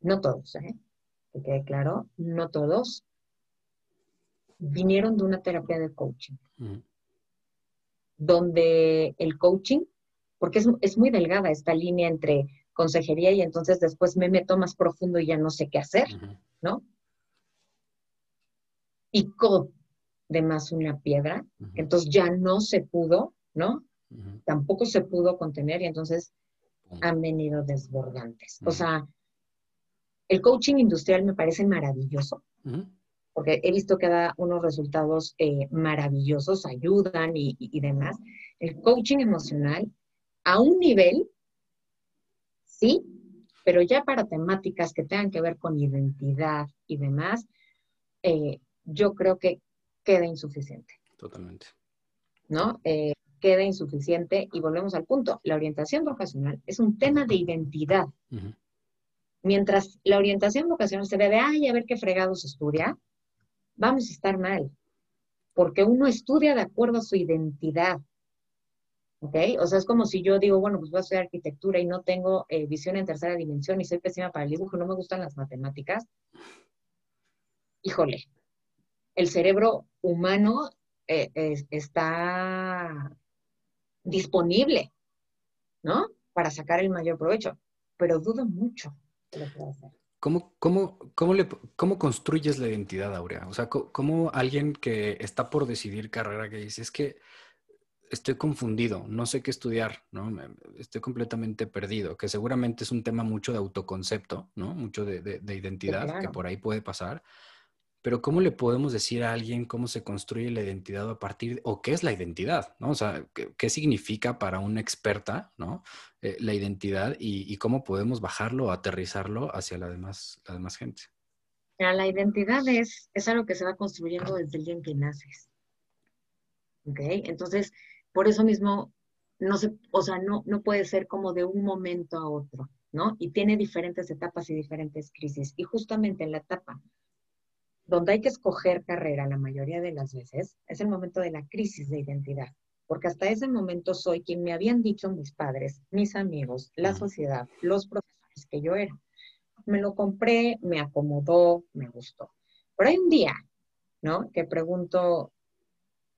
S2: no todos, ¿eh? que quede claro, no todos vinieron de una terapia de coaching, donde el coaching, porque es, es muy delgada esta línea entre consejería y entonces después me meto más profundo y ya no sé qué hacer, ¿no? Picó de más una piedra, entonces ya no se pudo, ¿no? Tampoco se pudo contener y entonces han venido desbordantes. O sea, el coaching industrial me parece maravilloso, porque he visto que da unos resultados eh, maravillosos, ayudan y demás. El coaching emocional a un nivel sí, pero ya para temáticas que tengan que ver con identidad y demás, eh, yo creo que queda insuficiente.
S1: Totalmente.
S2: ¿No? Eh, queda insuficiente y volvemos al punto. La orientación vocacional es un tema de identidad. Mientras la orientación vocacional se ve de, ay, a ver qué fregados estudia, vamos a estar mal. Porque uno estudia de acuerdo a su identidad. ¿Ok? O sea, es como si yo digo, bueno, pues voy a estudiar arquitectura y no tengo eh, visión en tercera dimensión y soy pésima para el dibujo, no me gustan las matemáticas. Híjole, el cerebro humano eh, está disponible, ¿no? Para sacar el mayor provecho, pero dudo mucho de.
S1: ¿Cómo, cómo, cómo, ¿Cómo construyes la identidad, Aurea? O sea, ¿cómo, alguien que está por decidir carrera que dice, es que estoy confundido, no sé qué estudiar, ¿no? Estoy completamente perdido, que seguramente es un tema mucho de autoconcepto, ¿no? Mucho de, de, identidad, que por ahí puede pasar. Pero ¿cómo le podemos decir a alguien cómo se construye la identidad a partir, o qué es la identidad, ¿no? O sea, qué, significa para una experta, ¿no? Eh, la identidad y, cómo podemos bajarlo o aterrizarlo hacia la demás, la demás gente.
S2: la identidad es, es algo que se va construyendo desde el día en que naces. ¿Ok? Entonces, por eso mismo, no se, o sea, no, no puede ser como de un momento a otro, ¿no? Y tiene diferentes etapas y diferentes crisis. Y justamente en la etapa donde hay que escoger carrera la mayoría de las veces, es el momento de la crisis de identidad, porque hasta ese momento soy quien me habían dicho mis padres, mis amigos, la sociedad, los profesores que yo era. Me lo compré, me acomodó, me gustó. Pero hay un día, ¿no? Que pregunto,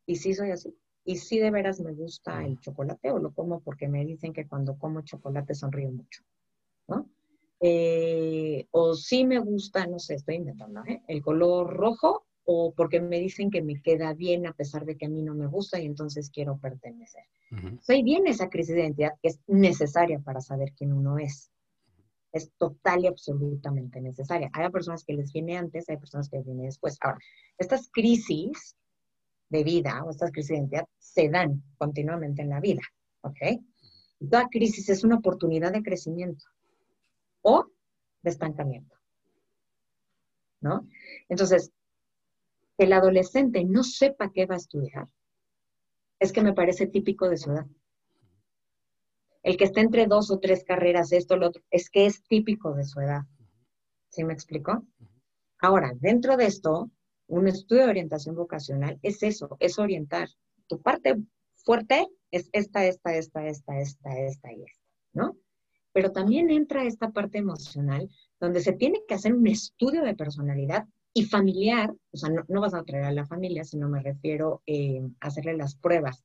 S2: ¿y si soy así? ¿Y si de veras me gusta el chocolate o lo como porque me dicen que cuando como chocolate sonrío mucho? ¿No? Eh, o si me gusta, no sé, estoy inventando, ¿eh? el color rojo, o porque me dicen que me queda bien a pesar de que a mí no me gusta y entonces quiero pertenecer. Soy bien esa crisis de identidad que es necesaria para saber quién uno es. Es total y absolutamente necesaria. Hay personas que les viene antes, hay personas que les viene después. Ahora, estas crisis de vida o estas crisis de identidad se dan continuamente en la vida, ¿ok? Toda crisis es una oportunidad de crecimiento o de estancamiento. ¿No? Entonces, el adolescente no sepa qué va a estudiar, es que me parece típico de su edad. El que está entre dos o tres carreras, esto, lo otro, es que es típico de su edad. ¿Sí me explico? Ahora, dentro de esto, un estudio de orientación vocacional es eso, es orientar. Tu parte fuerte es esta, esta, esta, esta, esta, esta y esta, ¿no? pero también entra esta parte emocional donde se tiene que hacer un estudio de personalidad y familiar, o sea, no, vas a traer a la familia, sino me refiero eh, a hacerle las pruebas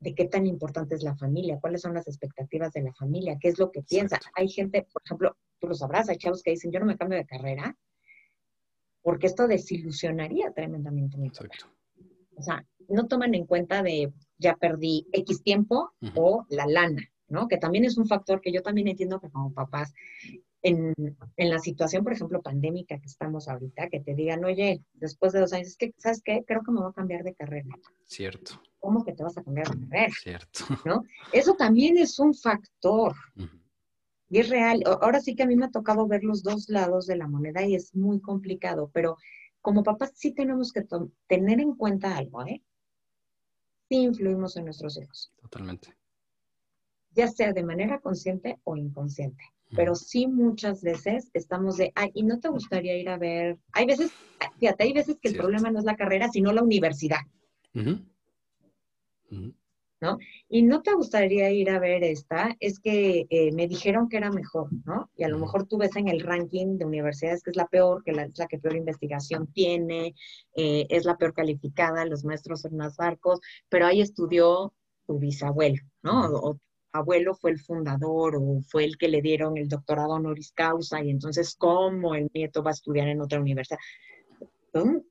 S2: de qué tan importante es la familia, cuáles son las expectativas de la familia, qué es lo que piensa. Hay gente, por ejemplo, tú lo sabrás, hay chavos que dicen, yo no me cambio de carrera, porque esto desilusionaría tremendamente mi Exacto. O sea, no toman en cuenta de ya perdí X tiempo o la lana. ¿no? Que también es un factor que yo también entiendo que como papás, en, la situación, por ejemplo, pandémica que estamos ahorita, que te digan, oye, después de dos años, es que, ¿sabes qué? Creo que me voy a cambiar de carrera.
S1: Cierto.
S2: ¿Cómo que te vas a cambiar de carrera?
S1: Cierto.
S2: ¿No? Eso también es un factor. Y es real. Ahora sí que a mí me ha tocado ver los dos lados de la moneda y es muy complicado, pero como papás sí tenemos que tener en cuenta algo, ¿eh? Sí influimos en nuestros hijos.
S1: Totalmente
S2: ya sea de manera consciente o inconsciente. Pero sí muchas veces estamos de, ay, ¿y no te gustaría ir a ver? Hay veces, fíjate, hay veces que el problema no es la carrera, sino la universidad. ¿No? Y no te gustaría ir a ver esta, es que eh, me dijeron que era mejor, ¿no? Y a lo mejor tú ves en el ranking de universidades que es la peor, que la, es la que peor investigación tiene, eh, es la peor calificada, los maestros son más barcos, pero ahí estudió tu bisabuelo, ¿no? O, abuelo fue el fundador o fue el que le dieron el doctorado honoris causa y entonces cómo el nieto va a estudiar en otra universidad.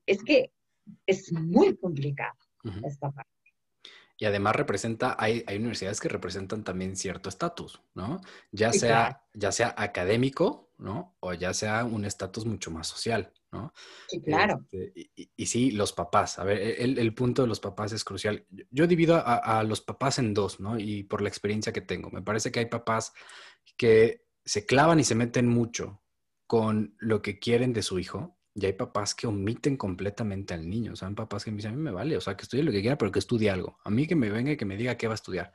S2: es que es muy complicado esta parte.
S1: Y además representa, hay, hay, universidades que representan también cierto estatus, ¿no? Ya, sea, ya sea académico, ¿no? O ya sea un estatus mucho más social, ¿no?
S2: Sí, claro.
S1: Este, y, sí, los papás. A ver, e, el, punto de los papás es crucial. Yo divido a, los papás en dos, ¿no? Y por la experiencia que tengo. Me parece que hay papás que se clavan y se meten mucho con lo que quieren de su hijo Y hay papás que omiten completamente al niño. O sea, hay papás que me dicen, a mí me vale, o sea, que estudie lo que quiera, pero que estudie algo. A mí que me venga y que me diga qué va a estudiar.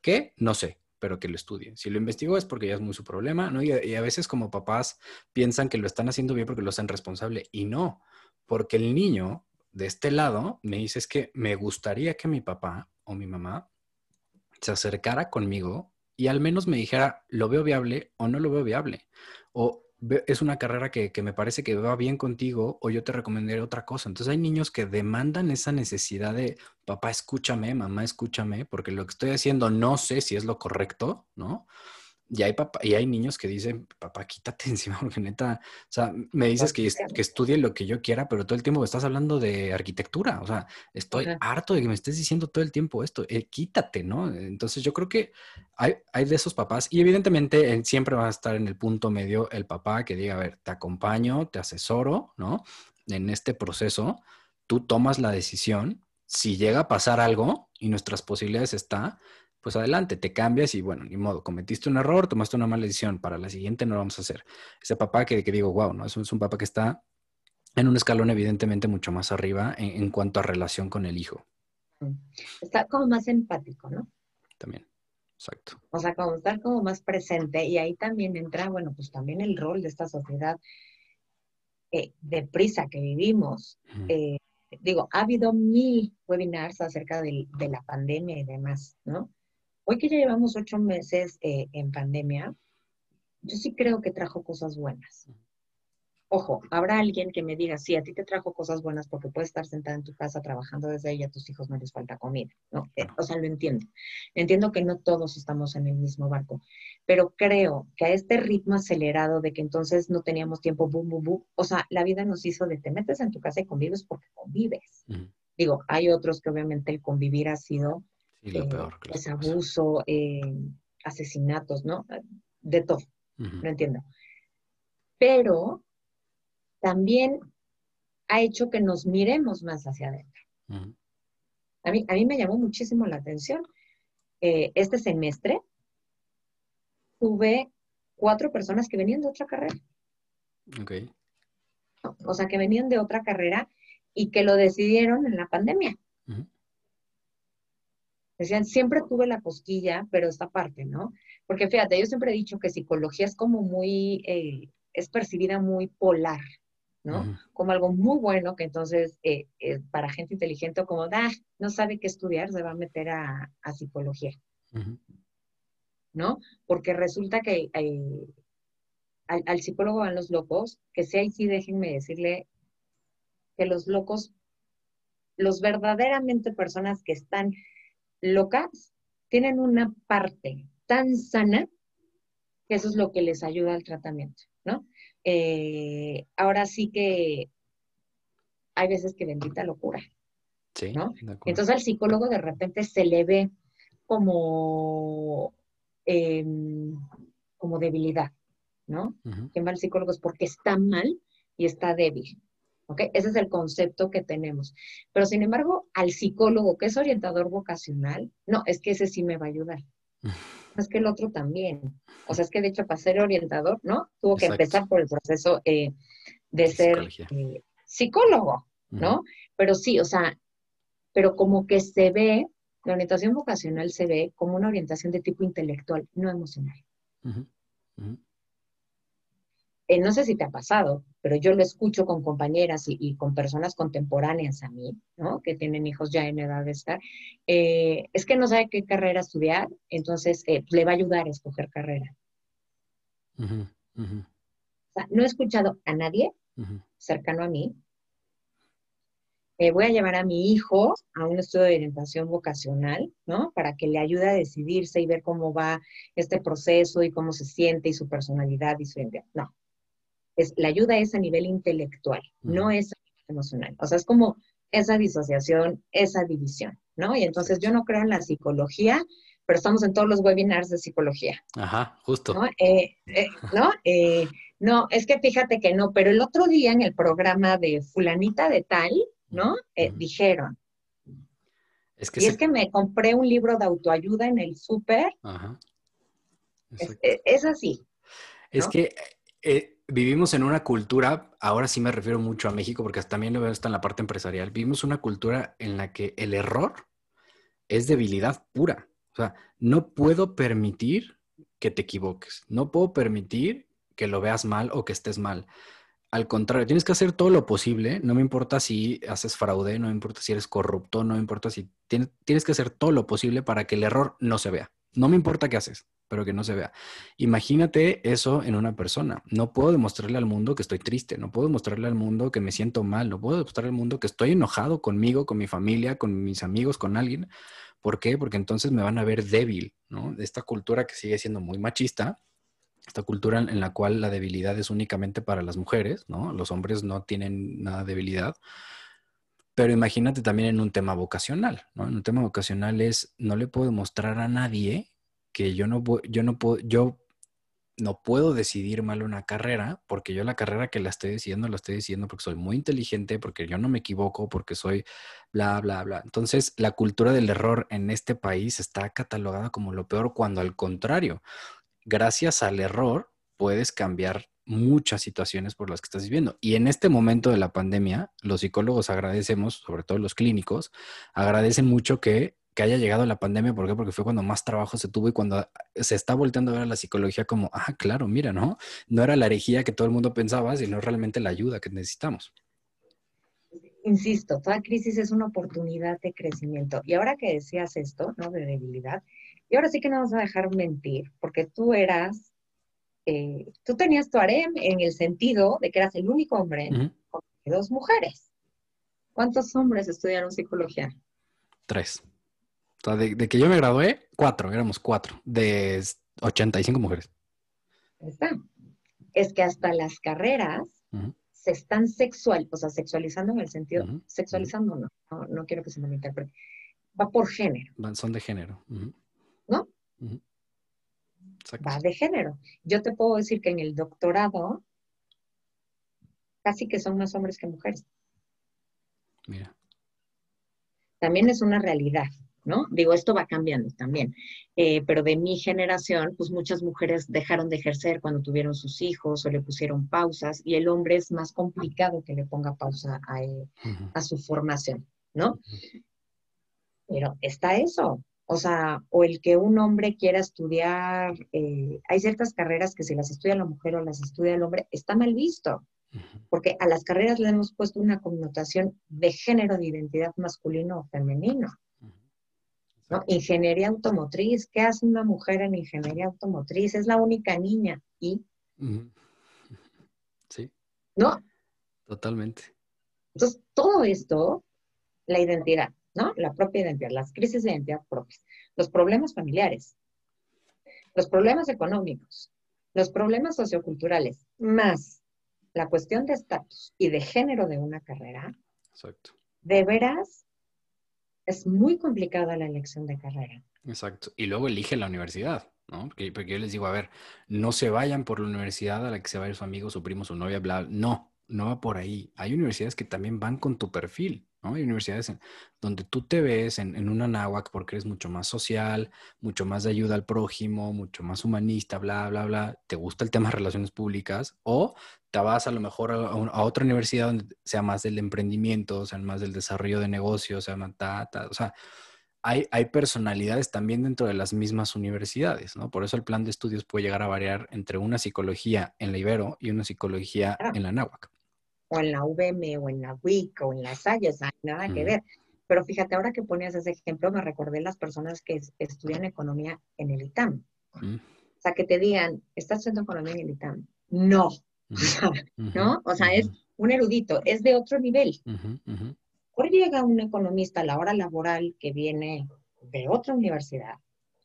S1: ¿Qué? No sé, pero que lo estudie. Si lo investigó es porque ya es muy su problema, ¿no? Y a, veces como papás piensan que lo están haciendo bien porque lo hacen responsable. Y no, porque el niño de este lado me dice es que me gustaría que mi papá o mi mamá se acercara conmigo y al menos me dijera, lo veo viable o no lo veo viable. O es una carrera que, me parece que va bien contigo o yo te recomendaré otra cosa. Entonces hay niños que demandan esa necesidad de, papá, escúchame, mamá, escúchame, porque lo que estoy haciendo no sé si es lo correcto, ¿no? Y hay, papá, y hay niños que dicen, papá, quítate encima, porque neta, o sea, me dices que, que, estudie lo que yo quiera, pero todo el tiempo estás hablando de arquitectura, o sea, estoy harto de que me estés diciendo todo el tiempo esto, eh, quítate, ¿no? Entonces yo creo que hay, hay de esos papás, y evidentemente siempre va a estar en el punto medio el papá que diga, a ver, te acompaño, te asesoro, ¿no? En este proceso, tú tomas la decisión, si llega a pasar algo y nuestras posibilidades está, pues adelante, te cambias y bueno, ni modo, cometiste un error, tomaste una mala decisión, para la siguiente no lo vamos a hacer. Ese papá que, que digo, wow, ¿no? Es un, es un papá que está en un escalón evidentemente mucho más arriba en, cuanto a relación con el hijo.
S2: Está como más empático, ¿no?
S1: También, exacto.
S2: O sea, como estar como más presente y ahí también entra, bueno, pues también el rol de esta sociedad eh, de prisa que vivimos. Eh, digo, ha habido mil webinars acerca de, la pandemia y demás, ¿no? Hoy que ya llevamos ocho meses eh, en pandemia, yo sí creo que trajo cosas buenas. Ojo, habrá alguien que me diga, sí, a ti te trajo cosas buenas porque puedes estar sentada en tu casa trabajando desde ahí y a tus hijos no les falta comida, ¿no? Eh, o sea, lo entiendo. Entiendo que no todos estamos en el mismo barco, pero creo que a este ritmo acelerado de que entonces no teníamos tiempo, bum, bum, bum, o sea, la vida nos hizo de te metes en tu casa y convives porque convives. Digo, hay otros que obviamente el convivir ha sido
S1: lo eh, peor.
S2: es abuso, eh, asesinatos, ¿no? De todo, no entiendo. Pero también ha hecho que nos miremos más hacia adentro. a, mí, a mí me llamó muchísimo la atención. Eh, este semestre tuve cuatro personas que venían de otra carrera.
S1: Ok.
S2: O sea, que venían de otra carrera y que lo decidieron en la pandemia. Decían, siempre tuve la cosquilla, pero esta parte, ¿no? Porque fíjate, yo siempre he dicho que psicología es como muy, eh, es percibida muy polar, ¿no? Como algo muy bueno, que entonces eh, para gente inteligente como, ah, no sabe qué estudiar, se va a meter a, psicología, ¿no? Porque resulta que eh, al, al, psicólogo van los locos, que sea y sí déjenme decirle que los locos, los verdaderamente personas que están locas tienen una parte tan sana que eso es lo que les ayuda al tratamiento, ¿no? Eh, ahora sí que hay veces que bendita locura,
S1: sí,
S2: ¿no? Entonces al psicólogo de repente se le ve como, em, como debilidad, ¿no? Quien va al psicólogo es porque está mal y está débil. ¿Ok? Ese es el concepto que tenemos. Pero sin embargo, al psicólogo que es orientador vocacional, no, es que ese sí me va a ayudar. Es que el otro también. O sea, es que de hecho para ser orientador, ¿no? Tuvo que empezar por el proceso eh, de ser eh, psicólogo, ¿no? Pero sí, o sea, pero como que se ve, la orientación vocacional se ve como una orientación de tipo intelectual, no emocional. Eh, no sé si te ha pasado, pero yo lo escucho con compañeras y, con personas contemporáneas a mí, ¿no? Que tienen hijos ya en edad de estar. Eh, es que no sabe qué carrera estudiar, entonces eh, le va a ayudar a escoger carrera. no he escuchado a nadie cercano a mí. voy a llevar a mi hijo a un estudio de orientación vocacional, ¿no? Para que le ayude a decidirse y ver cómo va este proceso y cómo se siente y su personalidad y su identidad. No, es, la ayuda es a nivel intelectual, no es emocional. O sea, es como esa disociación, esa división, ¿no? Y entonces yo no creo en la psicología, pero estamos en todos los webinars de psicología.
S1: Ajá, justo.
S2: ¿No? Eh, eh, ¿no? Eh, no, es que fíjate que no, pero el otro día en el programa de fulanita de tal, ¿no? dijeron. Es que y es que me compré un libro de autoayuda en el súper. Ajá. Es, así.
S1: Es que vivimos en una cultura, ahora sí me refiero mucho a México, porque también lo veo hasta en la parte empresarial, vivimos una cultura en la que el error es debilidad pura. O sea, no puedo permitir que te equivoques, no puedo permitir que lo veas mal o que estés mal. Al contrario, tienes que hacer todo lo posible, no me importa si haces fraude, no me importa si eres corrupto, no me importa si tienes, tienes que hacer todo lo posible para que el error no se vea. No me importa qué haces, pero que no se vea. Imagínate eso en una persona. No puedo demostrarle al mundo que estoy triste, no puedo demostrarle al mundo que me siento mal, no puedo demostrarle al mundo que estoy enojado conmigo, con mi familia, con mis amigos, con alguien. ¿Por qué? Porque entonces me van a ver débil, ¿no? Esta cultura que sigue siendo muy machista, esta cultura en la cual la debilidad es únicamente para las mujeres, ¿no? Los hombres no tienen nada de debilidad. Pero imagínate también en un tema vocacional, ¿no? En un tema vocacional es, no le puedo demostrar a nadie que yo no, yo no puedo, yo no puedo decidir mal una carrera, porque yo la carrera que la estoy decidiendo, la estoy decidiendo porque soy muy inteligente, porque yo no me equivoco, porque soy bla, bla, bla. Entonces, la cultura del error en este país está catalogada como lo peor, cuando al contrario, gracias al error puedes cambiar muchas situaciones por las que estás viviendo. Y en este momento de la pandemia, los psicólogos agradecemos, sobre todo los clínicos, agradecen mucho que, haya llegado la pandemia. ¿Por qué? Porque fue cuando más trabajo se tuvo y cuando se está volteando a ver a la psicología como, ah, claro, mira, ¿no? No era la herejía que todo el mundo pensaba, sino realmente la ayuda que necesitamos.
S2: Insisto, toda crisis es una oportunidad de crecimiento. Y ahora que decías esto, ¿no? De debilidad, y ahora sí que no vas a dejar mentir, porque tú eras eh, tú tenías tu harem en el sentido de que eras el único hombre con dos mujeres. ¿Cuántos hombres estudiaron psicología?
S1: Tres. O sea, de, que yo me gradué, cuatro, éramos cuatro, de 85 mujeres.
S2: Está. Es que hasta las carreras se están sexual, o sea, sexualizando en el sentido, sexualizando no, no, quiero que se me interprete, va por género.
S1: Son de género.
S2: ¿No? Va de género. Yo te puedo decir que en el doctorado casi que son más hombres que mujeres. Mira. También es una realidad, ¿no? Digo, esto va cambiando también. Eh, pero de mi generación, pues muchas mujeres dejaron de ejercer cuando tuvieron sus hijos o le pusieron pausas y el hombre es más complicado que le ponga pausa a, eh, a su formación, ¿no? Pero está eso, o sea, o el que un hombre quiera estudiar, eh, hay ciertas carreras que si las estudia la mujer o las estudia el hombre, está mal visto, porque a las carreras le hemos puesto una connotación de género de identidad masculino o femenino. ¿no? Ingeniería automotriz, ¿qué hace una mujer en ingeniería automotriz? Es la única niña. ¿Y?
S1: Sí.
S2: ¿No?
S1: Totalmente.
S2: Entonces, todo esto, la identidad, ¿no? La propia identidad, las crisis de identidad propias, los problemas familiares, los problemas económicos, los problemas socioculturales, más la cuestión de estatus y de género de una carrera. Exacto. De veras, es muy complicada la elección de carrera.
S1: Exacto. Y luego elige la universidad, ¿no? Porque, yo les digo, a ver, no se vayan por la universidad a la que se va a ir su amigo, su primo, su novia, bla. No, no va por ahí. Hay universidades que también van con tu perfil. Hay universidades donde tú te ves en, una náhuac porque eres mucho más social, mucho más de ayuda al prójimo, mucho más humanista, bla, bla, bla. Te gusta el tema de relaciones públicas o te vas a lo mejor a, otra universidad donde sea más del emprendimiento, sea más del desarrollo de negocios, sea más o sea, hay, hay, personalidades también dentro de las mismas universidades, ¿no? Por eso el plan de estudios puede llegar a variar entre una psicología en la Ibero y una psicología en la náhuac
S2: o en la VM o en la WIC o en la Salle, o sea, nada que ver. Pero fíjate, ahora que ponías ese ejemplo, me recordé las personas que estudian economía en el ITAM. O sea, que te digan, ¿estás estudiando economía en el ITAM? No. ¿No? O sea, es un erudito, es de otro nivel. Hoy llega un economista a la hora laboral que viene de otra universidad,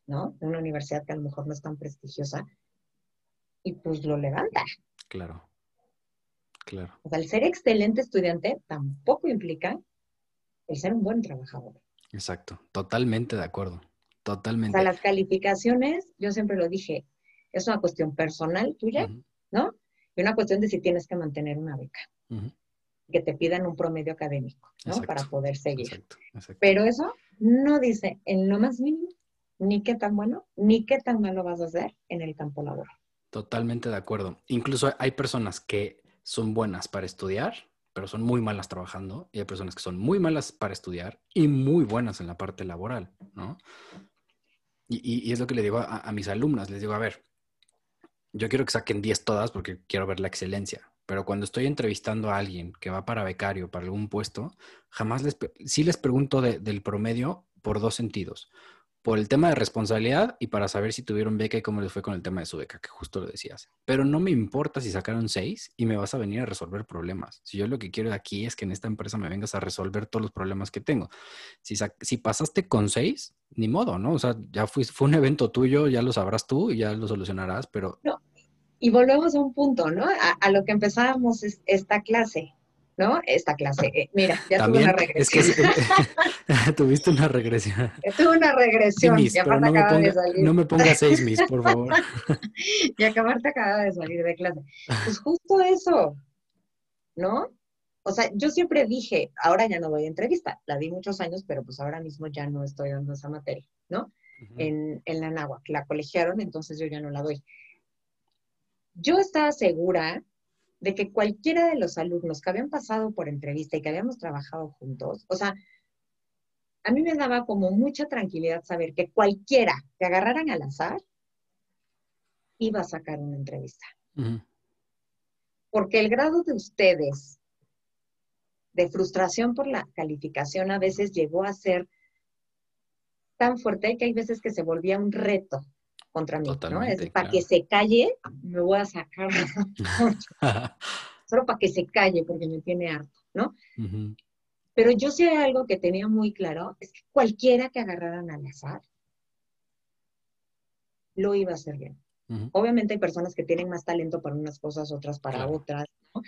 S2: ¿no? De una universidad que a lo mejor no es tan prestigiosa, y pues lo levanta.
S1: Claro. Claro.
S2: O sea, el ser excelente estudiante tampoco implica el ser un buen trabajador.
S1: Exacto, totalmente de acuerdo, totalmente.
S2: O sea, las calificaciones, yo siempre lo dije, es una cuestión personal tuya, ¿no? Y una cuestión de si tienes que mantener una beca. Que te pidan un promedio académico, ¿no? Para poder seguir. Exacto, exacto. Pero eso no dice en lo más mínimo ni qué tan bueno, ni qué tan malo vas a hacer en el campo laboral.
S1: Totalmente de acuerdo. Incluso hay personas que son buenas para estudiar, pero son muy malas trabajando, y hay personas que son muy malas para estudiar y muy buenas en la parte laboral, ¿no? Y, es lo que le digo a, mis alumnas, les digo, a ver, yo quiero que saquen 10 todas porque quiero ver la excelencia, pero cuando estoy entrevistando a alguien que va para becario, para algún puesto, jamás les, sí les pregunto del promedio por dos sentidos por el tema de responsabilidad y para saber si tuvieron beca y cómo les fue con el tema de su beca, que justo lo decías. Pero no me importa si sacaron seis y me vas a venir a resolver problemas. Si yo lo que quiero de aquí es que en esta empresa me vengas a resolver todos los problemas que tengo. Si, si pasaste con seis, ni modo, ¿no? O sea, ya fue, fue un evento tuyo, ya lo sabrás tú y ya lo solucionarás, pero...
S2: No. Y volvemos a un punto, ¿no? A, lo que empezábamos esta clase. ¿No? Esta clase. Eh, mira, ya tuve una regresión. Es
S1: que tuviste una regresión.
S2: tuve una regresión. y aparte
S1: no, me ponga, de salir. no me pongas seis mis, por favor.
S2: y acabarte acaba de salir de clase. Pues justo eso, ¿no? O sea, yo siempre dije, ahora ya no doy entrevista, la di muchos años, pero pues ahora mismo ya no estoy dando esa materia, ¿no? en, en la NAWAC, la colegiaron, entonces yo ya no la doy. Yo estaba segura de que cualquiera de los alumnos que habían pasado por entrevista y que habíamos trabajado juntos, o sea, a mí me daba como mucha tranquilidad saber que cualquiera que agarraran al azar iba a sacar una entrevista. Porque el grado de ustedes de frustración por la calificación a veces llegó a ser tan fuerte que hay veces que se volvía un reto contra mí, ¿no? Es para que se calle, me voy a sacar Solo para que se calle porque me tiene harto, ¿no? Pero yo hay algo que tenía muy claro, es que cualquiera que agarraran al azar lo iba a hacer bien. Obviamente hay personas que tienen más talento para unas cosas, otras para otras. ¿no?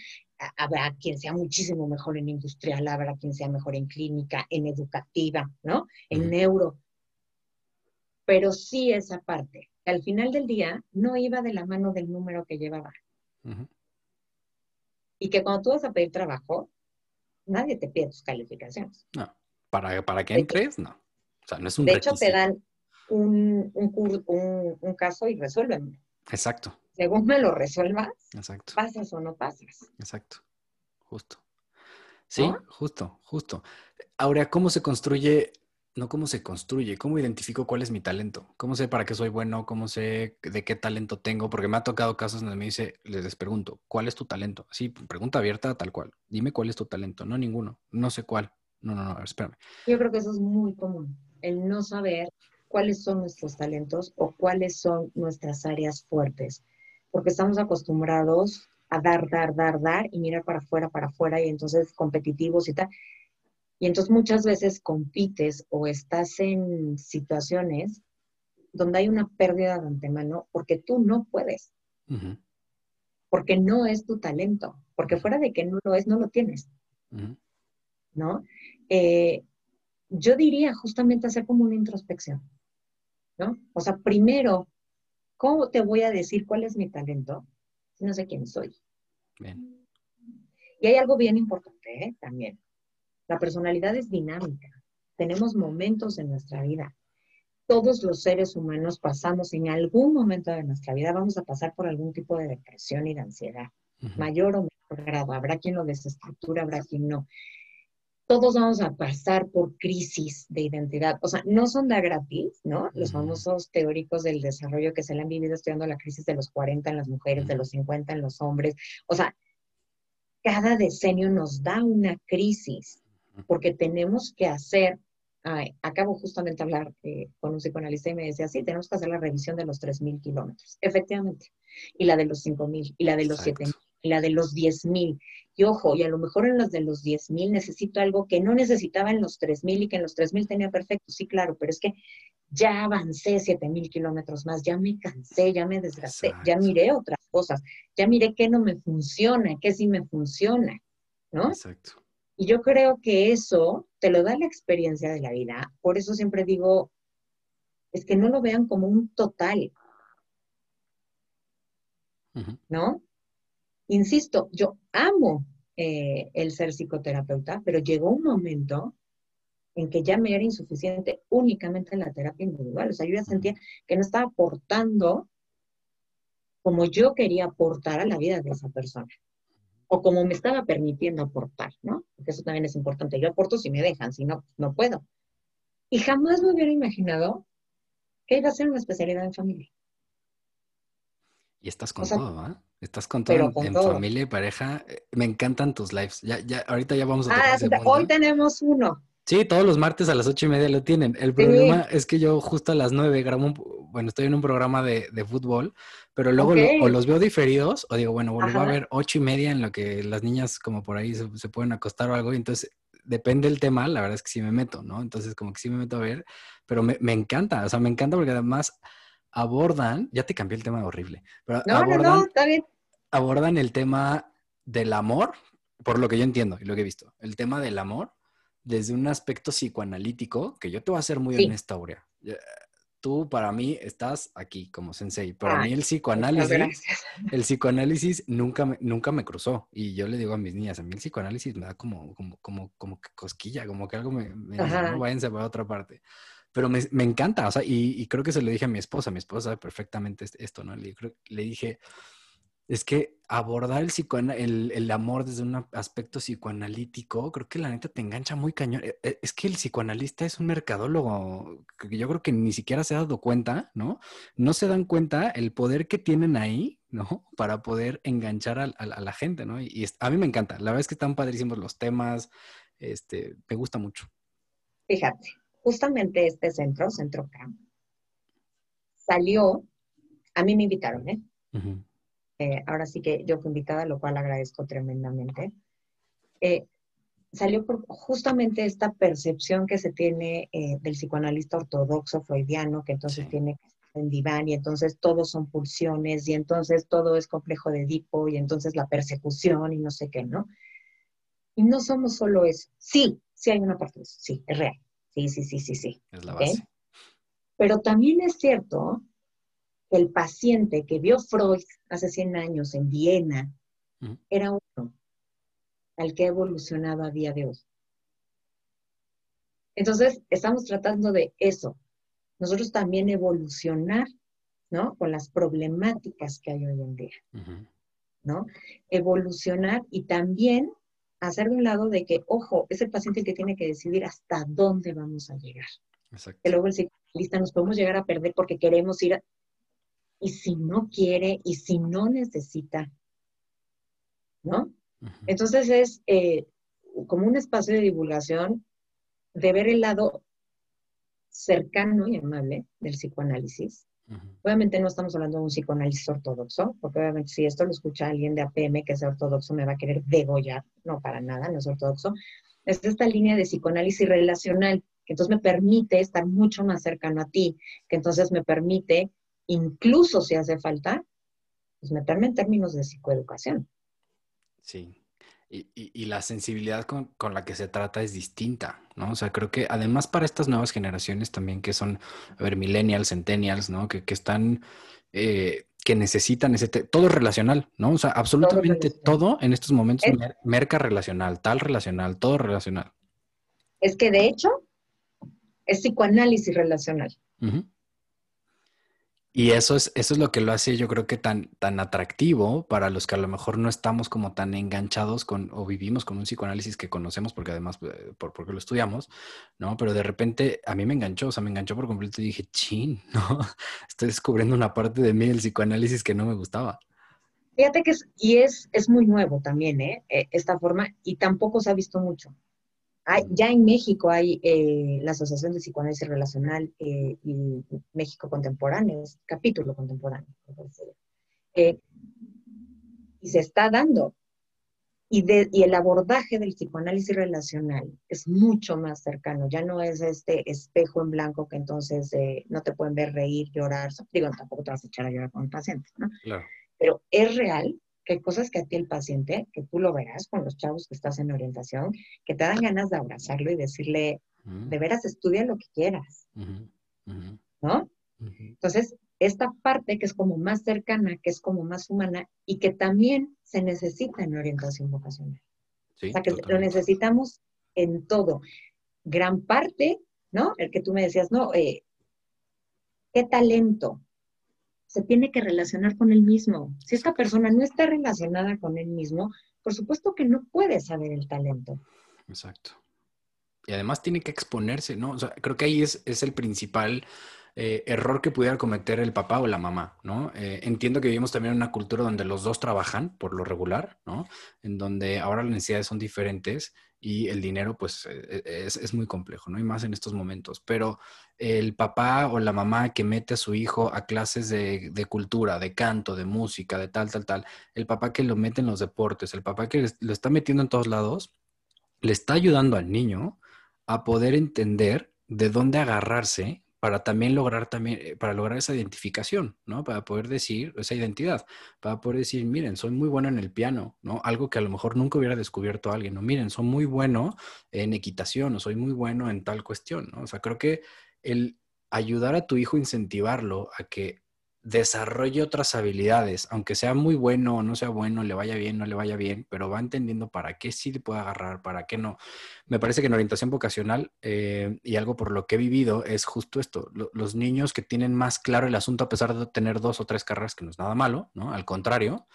S2: Habrá quien sea muchísimo mejor en industrial, habrá quien sea mejor en clínica, en educativa, ¿no? En neuro. Pero sí esa parte al final del día no iba de la mano del número que llevaba. Y que cuando tú vas a pedir trabajo, nadie te pide tus calificaciones.
S1: No, para, para que entres, no. O sea, no es un
S2: De hecho, te dan un, un, caso y resuelven.
S1: Exacto.
S2: Según me lo resuelvas, Exacto. pasas o no pasas.
S1: Exacto, justo. Sí, justo, justo. Ahora, ¿cómo se construye no cómo se construye, cómo identifico cuál es mi talento, cómo sé para qué soy bueno, cómo sé de qué talento tengo, porque me ha tocado casos donde me dice, les pregunto, ¿cuál es tu talento? Sí, pregunta abierta tal cual. Dime cuál es tu talento. No, ninguno. No sé cuál. No, no, no, espérame.
S2: Yo creo que eso es muy común, el no saber cuáles son nuestros talentos o cuáles son nuestras áreas fuertes, porque estamos acostumbrados a dar, dar, dar, dar y mirar para afuera, para afuera y entonces competitivos y tal. Y entonces muchas veces compites o estás en situaciones donde hay una pérdida de antemano porque tú no puedes. Porque no es tu talento. Porque fuera de que no lo es, no lo tienes. ¿No? Eh, yo diría justamente hacer como una introspección. ¿No? O sea, primero, ¿cómo te voy a decir cuál es mi talento si no sé quién soy? Y hay algo bien importante ¿eh? también. La personalidad es dinámica. Tenemos momentos en nuestra vida. Todos los seres humanos pasamos en algún momento de nuestra vida, vamos a pasar por algún tipo de depresión y de ansiedad, mayor o menor grado. Habrá quien lo desestructura, habrá quien no. Todos vamos a pasar por crisis de identidad. O sea, no son de gratis, ¿no? Los famosos teóricos del desarrollo que se le han vivido estudiando la crisis de los 40 en las mujeres, de los 50 en los hombres. O sea, cada decenio nos da una crisis porque tenemos que hacer, acabo justamente de hablar eh, con un psicoanalista y me decía, sí, tenemos que hacer la revisión de los 3.000 kilómetros, efectivamente, y la de los 5.000, y la de los 7.000, y la de los 10.000. Y ojo, y a lo mejor en los de los 10.000 necesito algo que no necesitaba en los 3.000 y que en los 3.000 tenía perfecto, sí, claro, pero es que ya avancé 7.000 kilómetros más, ya me cansé, ya me desgasté, ya miré otras cosas, ya miré qué no me funciona, qué sí me funciona, ¿no? Exacto. Y yo creo que eso te lo da la experiencia de la vida. Por eso siempre digo, es que no lo vean como un total. ¿No? Insisto, yo amo eh, el ser psicoterapeuta, pero llegó un momento en que ya me era insuficiente únicamente en la terapia individual. O sea, yo ya sentía que no estaba aportando como yo quería aportar a la vida de esa persona o como me estaba permitiendo aportar, ¿no? Porque eso también es importante. Yo aporto si me dejan, si no, no puedo. Y jamás me hubiera imaginado que iba a ser una especialidad en familia.
S1: Y estás con todo, ¿ah? Estás con todo en, familia y pareja. Eh, me encantan tus lives. Ya, ya, ahorita ya vamos a
S2: Ah, hoy tenemos uno.
S1: Sí, todos los martes a las ocho y media lo tienen. El problema es que yo justo a las nueve grabo un, bueno, estoy en un programa de, fútbol, pero luego o los veo diferidos, o digo, bueno, vuelvo a ver ocho y media en lo que las niñas como por ahí se, pueden acostar o algo, y entonces depende del tema, la verdad es que sí me meto, ¿no? Entonces como que sí me meto a ver, pero me, me encanta, o sea, me encanta porque además abordan, ya te cambié el tema horrible, pero
S2: no, abordan, no, no, está bien.
S1: abordan el tema del amor, por lo que yo entiendo y lo que he visto, el tema del amor desde un aspecto psicoanalítico, que yo te voy a hacer muy honesta, Aurea. Tú para mí estás aquí como sensei. Para mí el psicoanálisis, el psicoanálisis nunca me, nunca me cruzó. Y yo le digo a mis niñas, a mí el psicoanálisis me da como, como, como, como que cosquilla, como que algo me, me dice, no, váyanse para otra parte. Pero me, me encanta, o sea, y, y, creo que se lo dije a mi esposa, mi esposa sabe perfectamente esto, ¿no? Le, le dije, es que abordar el, el, el, amor desde un aspecto psicoanalítico, creo que la neta te engancha muy cañón. E, e, es que el psicoanalista es un mercadólogo que yo creo que ni siquiera se ha dado cuenta, ¿no? No se dan cuenta el poder que tienen ahí, ¿no? Para poder enganchar a, la gente, ¿no? Y, a mí me encanta. La verdad es que están padrísimos los temas. Este, me gusta mucho.
S2: Fíjate, justamente este centro, Centro Camp, salió, a mí me invitaron, ¿eh? Eh, ahora sí que yo fui invitada, lo cual agradezco tremendamente, eh, salió por justamente esta percepción que se tiene eh, del psicoanalista ortodoxo freudiano, que entonces tiene que estar en diván y entonces todos son pulsiones y entonces todo es complejo de Edipo y entonces la persecución y no sé qué, ¿no? Y no somos solo eso. Sí, sí hay una parte de eso, sí, es real. Sí, sí, sí, sí, sí.
S1: Es la base.
S2: Pero también es cierto el paciente que vio Freud hace 100 años en Viena era uno al que ha evolucionado a día de hoy. Entonces, estamos tratando de eso. Nosotros también evolucionar, ¿no? Con las problemáticas que hay hoy en día, ¿no? Evolucionar y también hacer de un lado de que, ojo, es el paciente el que tiene que decidir hasta dónde vamos a llegar. Exacto. Que luego el psicoanalista nos podemos llegar a perder porque queremos ir y si no quiere y si no necesita, ¿no? Entonces es eh, como un espacio de divulgación de ver el lado cercano y amable del psicoanálisis. Obviamente no estamos hablando de un psicoanálisis ortodoxo, porque obviamente si esto lo escucha alguien de APM que es ortodoxo me va a querer degollar, no para nada, no es ortodoxo. Es esta línea de psicoanálisis relacional, que entonces me permite estar mucho más cercano a ti, que entonces me permite incluso si hace falta, pues meterme en términos de psicoeducación.
S1: Sí. Y, la sensibilidad con, la que se trata es distinta, ¿no? O sea, creo que además para estas nuevas generaciones también que son, a ver, millennials, centennials, ¿no? Que, están, eh, que necesitan ese, todo relacional, ¿no? O sea, absolutamente todo, en estos momentos merca relacional, tal relacional, todo relacional.
S2: Es que de hecho es psicoanálisis relacional.
S1: Y eso es, eso es lo que lo hace yo creo que tan, tan atractivo para los que a lo mejor no estamos como tan enganchados con o vivimos con un psicoanálisis que conocemos porque además eh, por, porque lo estudiamos, ¿no? Pero de repente a mí me enganchó, o sea, me enganchó por completo y dije, chin, ¿no? Estoy descubriendo una parte de mí del psicoanálisis que no me gustaba.
S2: Fíjate que es, y es, es muy nuevo también, ¿eh? E, esta forma, y tampoco se ha visto mucho ya en México hay eh, la Asociación de Psicoanálisis Relacional eh, y México Contemporáneo, es capítulo contemporáneo. Eh, y se está dando. Y, y, el abordaje del psicoanálisis relacional es mucho más cercano, ya no es este espejo en blanco que entonces no te pueden ver reír, llorar, digo, tampoco te vas a echar a llorar con el paciente, ¿no?
S1: Claro.
S2: Pero es real que hay cosas que a ti el paciente, que tú lo verás con los chavos que estás en orientación, que te dan ganas de abrazarlo y decirle, de veras estudia lo que quieras, ¿no? Entonces, esta parte que es como más cercana, que es como más humana y que también se necesita en orientación vocacional. o sea, que lo necesitamos en todo. Gran parte, ¿no? El que tú me decías, no, eh, ¿qué talento? Se tiene que relacionar con él mismo. Si esta persona no está relacionada con él mismo, por supuesto que no puede saber el talento.
S1: Exacto. Y además tiene que exponerse, ¿no? O sea, creo que ahí es, es el principal eh, error que pudiera cometer el papá o la mamá, ¿no? Eh, entiendo que vivimos también en una cultura donde los dos trabajan por lo regular, ¿no? En donde ahora las necesidades son diferentes y el dinero, pues, eh, es, es, muy complejo, ¿no? Y más en estos momentos. Pero el papá o la mamá que mete a su hijo a clases de, de, cultura, de canto, de música, de tal, tal, tal, el papá que lo mete en los deportes, el papá que lo está metiendo en todos lados, le está ayudando al niño a poder entender de dónde agarrarse para también lograr también, eh, para lograr esa identificación, ¿no? Para poder decir, esa identidad, para poder decir, miren, soy muy bueno en el piano, ¿no? Algo que a lo mejor nunca hubiera descubierto alguien, ¿no? Miren, soy muy bueno en equitación o soy muy bueno en tal cuestión, ¿no? O sea, creo que el ayudar a tu hijo, incentivarlo a que desarrolle otras habilidades, aunque sea muy bueno o no sea bueno, le vaya bien, no le vaya bien, pero va entendiendo para qué sí le puede agarrar, para qué no. Me parece que en orientación vocacional eh, y algo por lo que he vivido es justo esto, los niños que tienen más claro el asunto a pesar de tener dos o tres carreras, que no es nada malo, ¿no? Al contrario,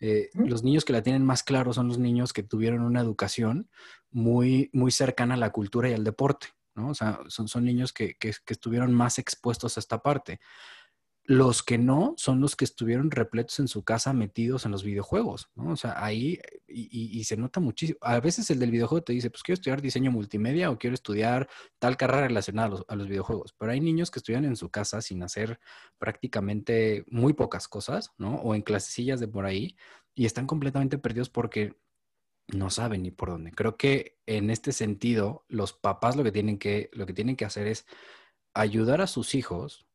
S1: eh, los niños que la tienen más claro son los niños que tuvieron una educación muy, muy cercana a la cultura y al deporte, ¿no? O sea, son, son niños que, que, que estuvieron más expuestos a esta parte. Los que no son los que estuvieron repletos en su casa metidos en los videojuegos, ¿no? O sea, ahí, y, se nota muchísimo. A veces el del videojuego te dice, pues quiero estudiar diseño multimedia o quiero estudiar tal carrera relacionada a los, videojuegos. Pero hay niños que estudian en su casa sin hacer prácticamente muy pocas cosas, ¿no? O en clasecillas de por ahí y están completamente perdidos porque no saben ni por dónde. Creo que en este sentido, los papás lo que tienen que, lo que, tienen que hacer es ayudar a sus hijos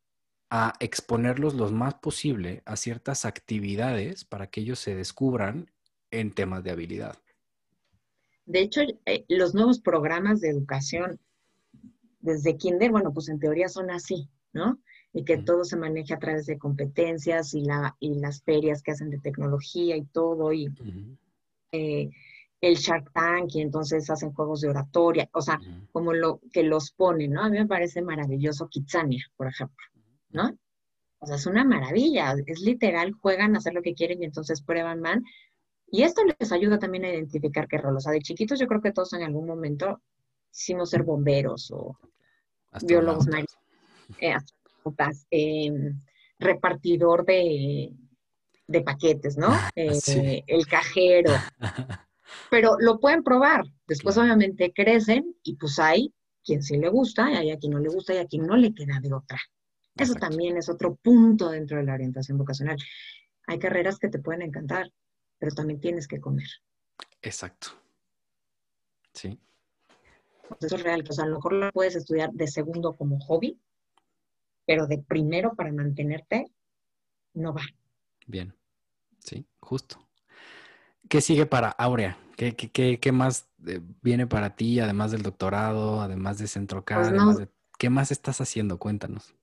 S1: a exponerlos lo más posible a ciertas actividades para que ellos se descubran en temas de habilidad.
S2: De hecho, eh, los nuevos programas de educación desde kinder, bueno, pues en teoría son así, ¿no? Y que todo se maneja a través de competencias y, la, y las ferias que hacen de tecnología y todo, y eh, el Shark Tank, y entonces hacen juegos de oratoria, o sea, como lo que los ponen, ¿no? A mí me parece maravilloso Kitsania, por ejemplo. ¿No? O sea, es una maravilla, es literal, juegan a hacer lo que quieren y entonces prueban man. Y esto les ayuda también a identificar qué rol. O sea, de chiquitos yo creo que todos en algún momento hicimos ser bomberos o biólogos eh, em, repartidor de, de, paquetes, ¿no? Eh, el cajero. Pero lo pueden probar. Después obviamente crecen y pues hay quien sí le gusta y hay a quien no le gusta y a quien no le queda de otra. Eso también es otro punto dentro de la orientación vocacional. Hay carreras que te pueden encantar, pero también tienes que comer.
S1: Exacto. Sí.
S2: Eso es real. O sea, a lo mejor lo puedes estudiar de segundo como hobby, pero de primero para mantenerte, no va.
S1: Bien. Sí, justo. ¿Qué sigue para Aurea? ¿Qué, qué, más eh, viene para ti, además del doctorado, además de Centro pues ¿Qué más estás haciendo? Cuéntanos.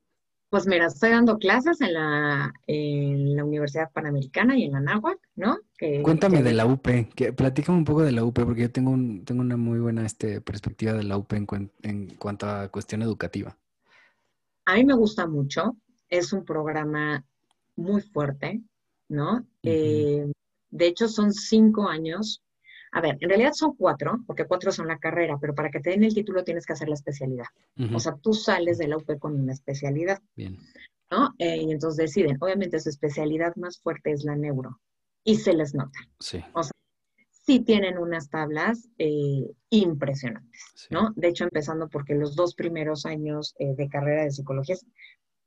S2: Pues mira, estoy dando clases en la, en la Universidad Panamericana y en la NAHUAC, ¿no?
S1: Cuéntame de la UP, que, platícame un poco de la UP, porque yo tengo, un, tengo una muy buena este, perspectiva de la UP en, en cuanto a cuestión educativa.
S2: A mí me gusta mucho, es un programa muy fuerte, ¿no? Eh, de hecho, son cinco años a ver, en realidad son cuatro, porque cuatro son la carrera, pero para que te den el título tienes que hacer la especialidad. O sea, tú sales de la UP con una especialidad. Bien. ¿No? Eh, y entonces deciden, obviamente su especialidad más fuerte es la neuro. Y se les nota. Sí. O sea, sí tienen unas tablas eh, impresionantes, ¿no? De hecho, empezando porque los dos primeros años eh, de carrera de psicología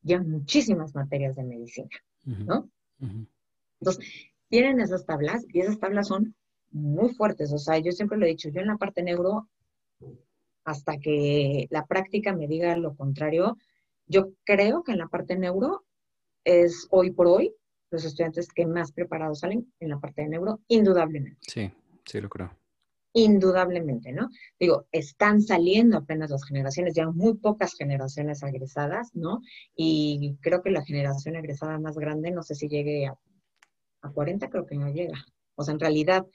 S2: llevan muchísimas materias de medicina, ¿no? Entonces, tienen esas tablas y esas tablas son muy fuertes. O sea, yo siempre lo he dicho, yo en la parte neuro, hasta que la práctica me diga lo contrario, yo creo que en la parte neuro es hoy por hoy los estudiantes que más preparados salen en la parte de neuro, indudablemente.
S1: Sí, sí lo creo.
S2: Indudablemente, ¿no? Digo, están saliendo apenas las generaciones, ya muy pocas generaciones egresadas, ¿no? Y creo que la generación egresada más grande, no sé si llegue a, a 40, creo que no llega. O sea, en realidad,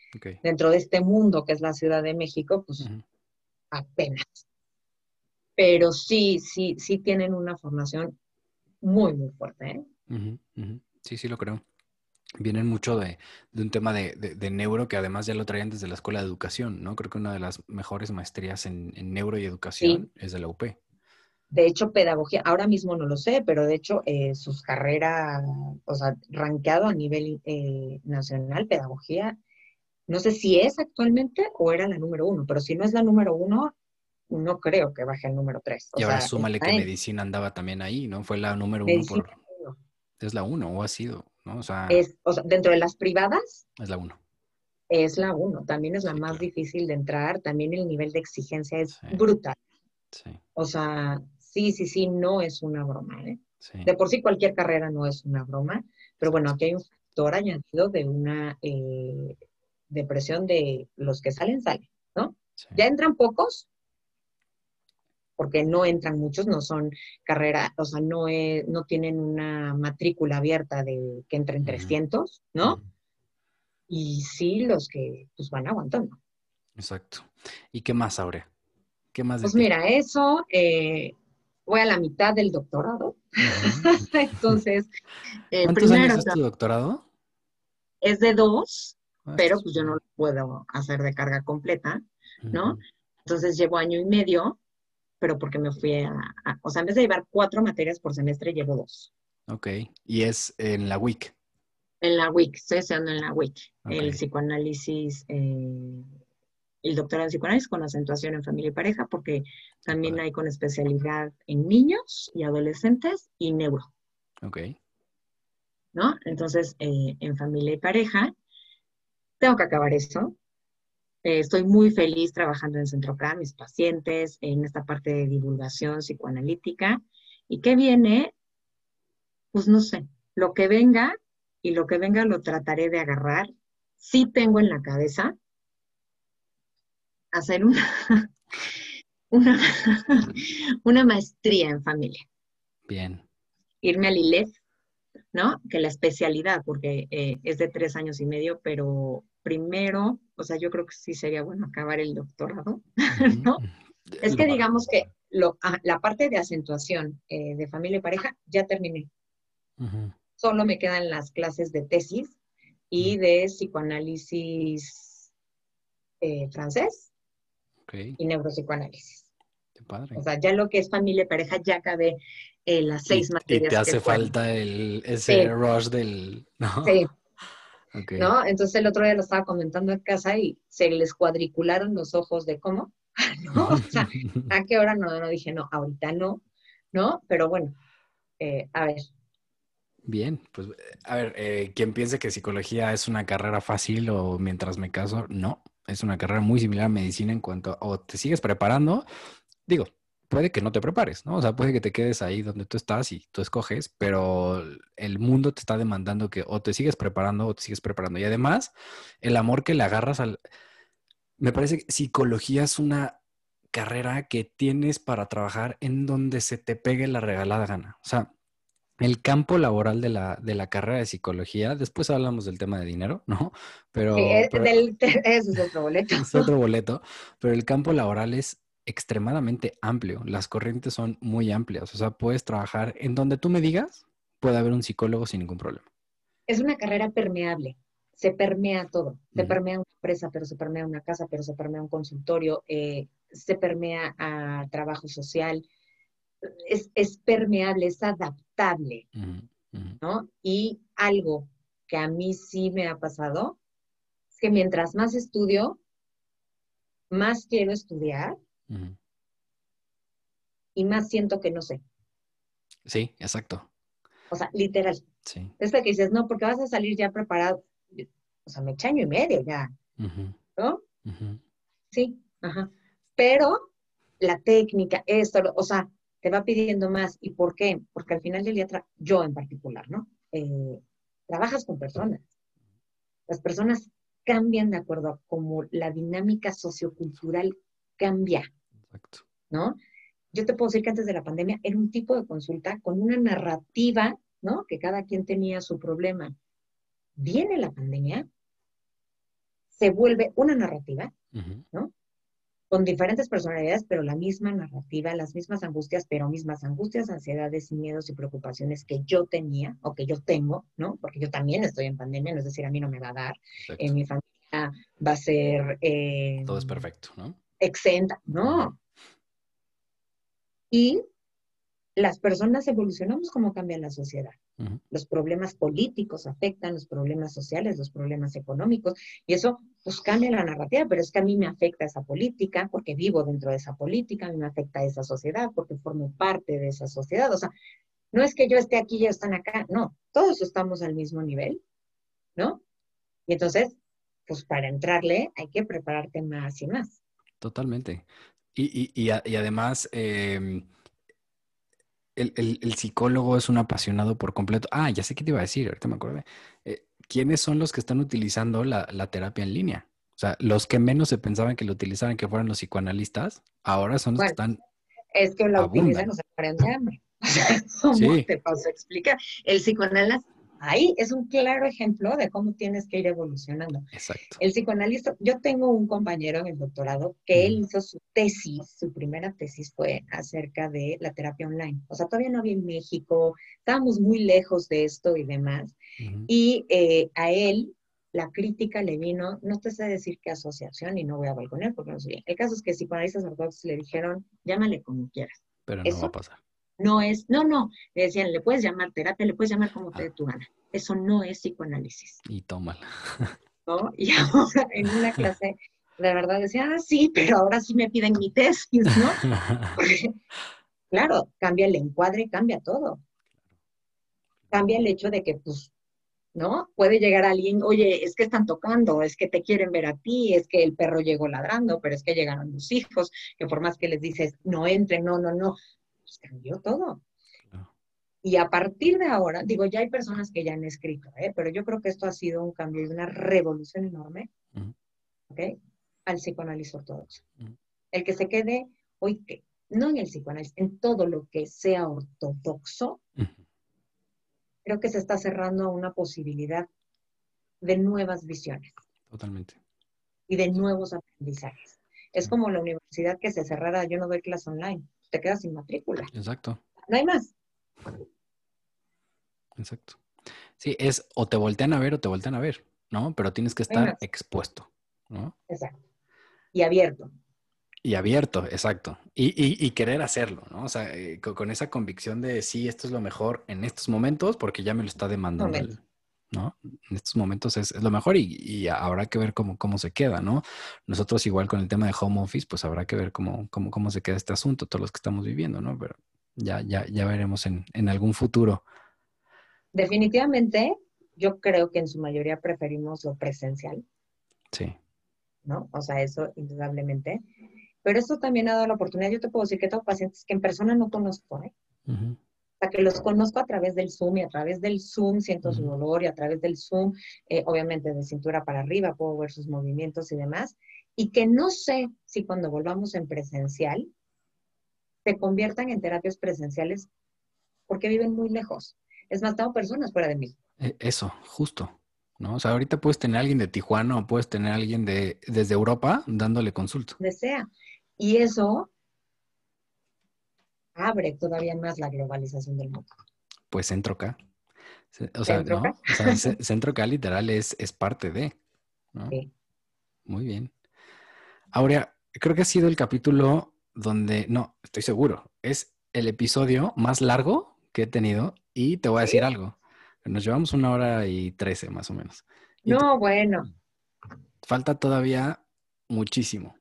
S2: dentro de este mundo que es la Ciudad de México, pues apenas. Pero sí, sí, sí tienen una formación muy, muy fuerte. ¿eh?
S1: Sí, sí lo creo. Vienen mucho de, un tema de, neuro que además ya lo traían desde la escuela de educación, ¿no? Creo que una de las mejores maestrías en, neuro y educación es de la UP.
S2: De hecho, pedagogía, ahora mismo no lo sé, pero de hecho eh, sus carreras, o sea, rankeado a nivel eh, nacional, pedagogía, no sé si es actualmente o era la número uno, pero si no es la número uno, no creo que baje al número tres.
S1: y ahora súmale que medicina andaba también ahí, ¿no? Fue la número uno por... Es la uno o ha sido, ¿no? O sea,
S2: es, o sea, dentro de las privadas.
S1: Es la uno.
S2: Es la uno, también es la más difícil de entrar, también el nivel de exigencia es brutal. Sí. O sea, sí, sí, sí, no es una broma, ¿eh? De por sí cualquier carrera no es una broma, pero bueno, aquí hay un factor añadido de una eh, depresión de los que salen, salen, ¿no? Ya entran pocos, porque no entran muchos, no son carrera, o sea, no, no tienen una matrícula abierta de que entren 300, ¿no? Y sí los que pues van aguantando.
S1: Exacto. ¿Y qué más, Aurea? ¿Qué más?
S2: pues mira, eso, eh, voy a la mitad del doctorado. Entonces,
S1: eh, ¿cuántos años es tu doctorado?
S2: Es de dos, ah, pero pues yo no lo puedo hacer de carga completa, ¿no? Entonces llevo año y medio pero porque me fui a, o sea, en vez de llevar cuatro materias por semestre, llevo dos.
S1: Ok, y es en la WIC.
S2: En la WIC, estoy estudiando en la WIC, el psicoanálisis, eh, el doctorado en psicoanálisis con acentuación en familia y pareja, porque también hay con especialidad en niños y adolescentes y neuro.
S1: Ok.
S2: ¿No? Entonces, eh, en familia y pareja, tengo que acabar eso, eh, estoy muy feliz trabajando en Centro Centroca, mis pacientes, en esta parte de divulgación psicoanalítica. ¿Y qué viene? Pues no sé, lo que venga y lo que venga lo trataré de agarrar. Sí tengo en la cabeza hacer una, una, maestría en familia.
S1: Bien.
S2: Irme al ILEF, ¿no? Que la especialidad, porque eh, es de tres años y medio, pero primero, o sea, yo creo que sí sería bueno acabar el doctorado, ¿no? Es que digamos que ah, la parte de acentuación eh, de familia y pareja ya terminé. Solo me quedan las clases de tesis y de psicoanálisis eh, francés y neuropsicoanálisis.
S1: Qué padre.
S2: O sea, ya lo que es familia y pareja ya acabé eh, las seis materias.
S1: Y te hace falta el, ese rush del... ¿no?
S2: Sí, ¿No? Entonces el otro día lo estaba comentando en casa y se les cuadricularon los ojos de cómo, ¿no? O sea, ¿a qué hora no? No dije, no, ahorita no, ¿no? Pero bueno, eh, a ver.
S1: Bien, pues a ver, eh, quien piense que psicología es una carrera fácil o mientras me caso, no, es una carrera muy similar a medicina en cuanto a, o te sigues preparando, digo, puede que no te prepares, ¿no? O sea, puede que te quedes ahí donde tú estás y tú escoges, pero el mundo te está demandando que o te sigues preparando o te sigues preparando. Y además, el amor que le agarras al... Me parece que psicología es una carrera que tienes para trabajar en donde se te pegue la regalada gana. O sea, el campo laboral de la, de la carrera de psicología, después hablamos del tema de dinero, ¿no? Pero,
S2: es, es otro boleto.
S1: Es otro boleto, pero el campo laboral es extremadamente amplio. Las corrientes son muy amplias. O sea, puedes trabajar en donde tú me digas, puede haber un psicólogo sin ningún problema.
S2: Es una carrera permeable. Se permea todo. Se permea una empresa, pero se permea una casa, pero se permea un consultorio, eh, se permea a trabajo social. Es, permeable, es adaptable. ¿No? Y algo que a mí sí me ha pasado es que mientras más estudio, más quiero estudiar y más siento que no sé.
S1: Sí, exacto.
S2: O sea, literal. Sí. Es que dices, no, porque vas a salir ya preparado. O sea, me echa año y medio ya. ¿No? Sí, ajá. Pero la técnica, esto, o sea, te va pidiendo más. ¿Y por qué? Porque al final del día, yo en particular, ¿no? Eh, trabajas con personas. Las personas cambian de acuerdo a cómo la dinámica sociocultural cambia. Exacto. ¿No? Yo te puedo decir que antes de la pandemia era un tipo de consulta con una narrativa, ¿no? Que cada quien tenía su problema. Viene la pandemia, se vuelve una narrativa, ¿no? Con diferentes personalidades, pero la misma narrativa, las mismas angustias, pero mismas angustias, ansiedades miedos y preocupaciones que yo tenía o que yo tengo, ¿no? Porque yo también estoy en pandemia, no es decir, a mí no me va a dar, en mi familia va a ser...
S1: Eh, Todo es perfecto, ¿no?
S2: Exenta, no. Y las personas evolucionamos como cambia la sociedad. Los problemas políticos afectan, los problemas sociales, los problemas económicos, y eso pues cambia la narrativa, pero es que a mí me afecta esa política porque vivo dentro de esa política, a mí me afecta esa sociedad porque formo parte de esa sociedad. O sea, no es que yo esté aquí y ellos están acá, no, todos estamos al mismo nivel, ¿no? Y entonces, pues para entrarle hay que prepararte más y más.
S1: Totalmente. Y, y, y, además, em, el, psicólogo es un apasionado por completo. Ah, ya sé qué te iba a decir, ahorita me acordé. Eh, ¿Quiénes son los que están utilizando la, terapia en línea? O sea, los que menos se pensaban que lo utilizaran, que fueran los psicoanalistas, ahora son los que están.
S2: Es que lo utilizan los de hambre. ¿Cómo te paso a explicar? El psicoanalista ahí es un claro ejemplo de cómo tienes que ir evolucionando.
S1: Exacto.
S2: El psicoanalista, yo tengo un compañero en el doctorado que él hizo su tesis, su primera tesis fue acerca de la terapia online. O sea, todavía no había en México, estábamos muy lejos de esto y demás. Y eh, a él la crítica le vino, no te sé decir qué asociación y no voy a balconear porque no sé bien. El caso es que psicoanalistas ortodoxos le dijeron, llámale como quieras.
S1: Pero no va a pasar
S2: no es, no, no, le decían, le puedes llamar terapia, le puedes llamar como te dé tu gana. Eso no es psicoanálisis.
S1: Y tómala.
S2: ¿No? Y ahora en una clase, la verdad decía, ah, sí, pero ahora sí me piden mi tesis, ¿no? claro, cambia el encuadre, cambia todo. Cambia el hecho de que, pues, ¿no? Puede llegar alguien, oye, es que están tocando, es que te quieren ver a ti, es que el perro llegó ladrando, pero es que llegaron los hijos, que por más que les dices, no entren, no, no, no, pues cambió todo. Y a partir de ahora, digo, ya hay personas que ya han escrito, ¿eh? pero yo creo que esto ha sido un cambio y una revolución enorme, ¿ok? Al psicoanálisis ortodoxo. El que se quede, hoy, que, no en el psicoanálisis, en todo lo que sea ortodoxo, creo que se está cerrando a una posibilidad de nuevas visiones.
S1: Totalmente.
S2: Y de nuevos aprendizajes. Es como la universidad que se cerrara, yo no doy clase online te quedas sin matrícula.
S1: Exacto.
S2: No hay más.
S1: Exacto. Sí, es o te voltean a ver o te voltean a ver, ¿no? Pero tienes que estar expuesto, ¿no?
S2: Exacto. Y abierto.
S1: Y abierto, exacto. Y, querer hacerlo, ¿no? O sea, eh, con, esa convicción de sí, esto es lo mejor en estos momentos porque ya me lo está demandando el, ¿no? En estos momentos es, lo mejor y, habrá que ver cómo, cómo se queda, ¿no? Nosotros igual con el tema de home office, pues habrá que ver cómo, cómo, cómo se queda este asunto, todos los que estamos viviendo, ¿no? Pero ya, ya, ya veremos en, en algún futuro.
S2: Definitivamente, yo creo que en su mayoría preferimos lo presencial.
S1: Sí.
S2: ¿No? O sea, eso indudablemente. Pero esto también ha dado la oportunidad, yo te puedo decir que tengo pacientes que en persona no conozco, ¿eh? Que los conozco a través del Zoom y a través del Zoom siento su dolor y a través del Zoom, eh, obviamente de cintura para arriba, puedo ver sus movimientos y demás, y que no sé si cuando volvamos en presencial se conviertan en terapias presenciales porque viven muy lejos. Es más, tengo personas fuera de mí.
S1: E, eso, justo. ¿no? O sea, ahorita puedes tener a alguien de Tijuana o puedes tener a alguien de, desde Europa dándole consulta.
S2: Desea. Y eso abre todavía más la globalización del mundo.
S1: Pues Centro K. O sea, ¿Centro, K? Centro K literal es, es parte de. Sí. Muy bien. Aurea, creo que ha sido el capítulo donde, no, estoy seguro, es el episodio más largo que he tenido y te voy a decir algo. Nos llevamos una hora y trece más o menos.
S2: no, bueno.
S1: Falta todavía muchísimo.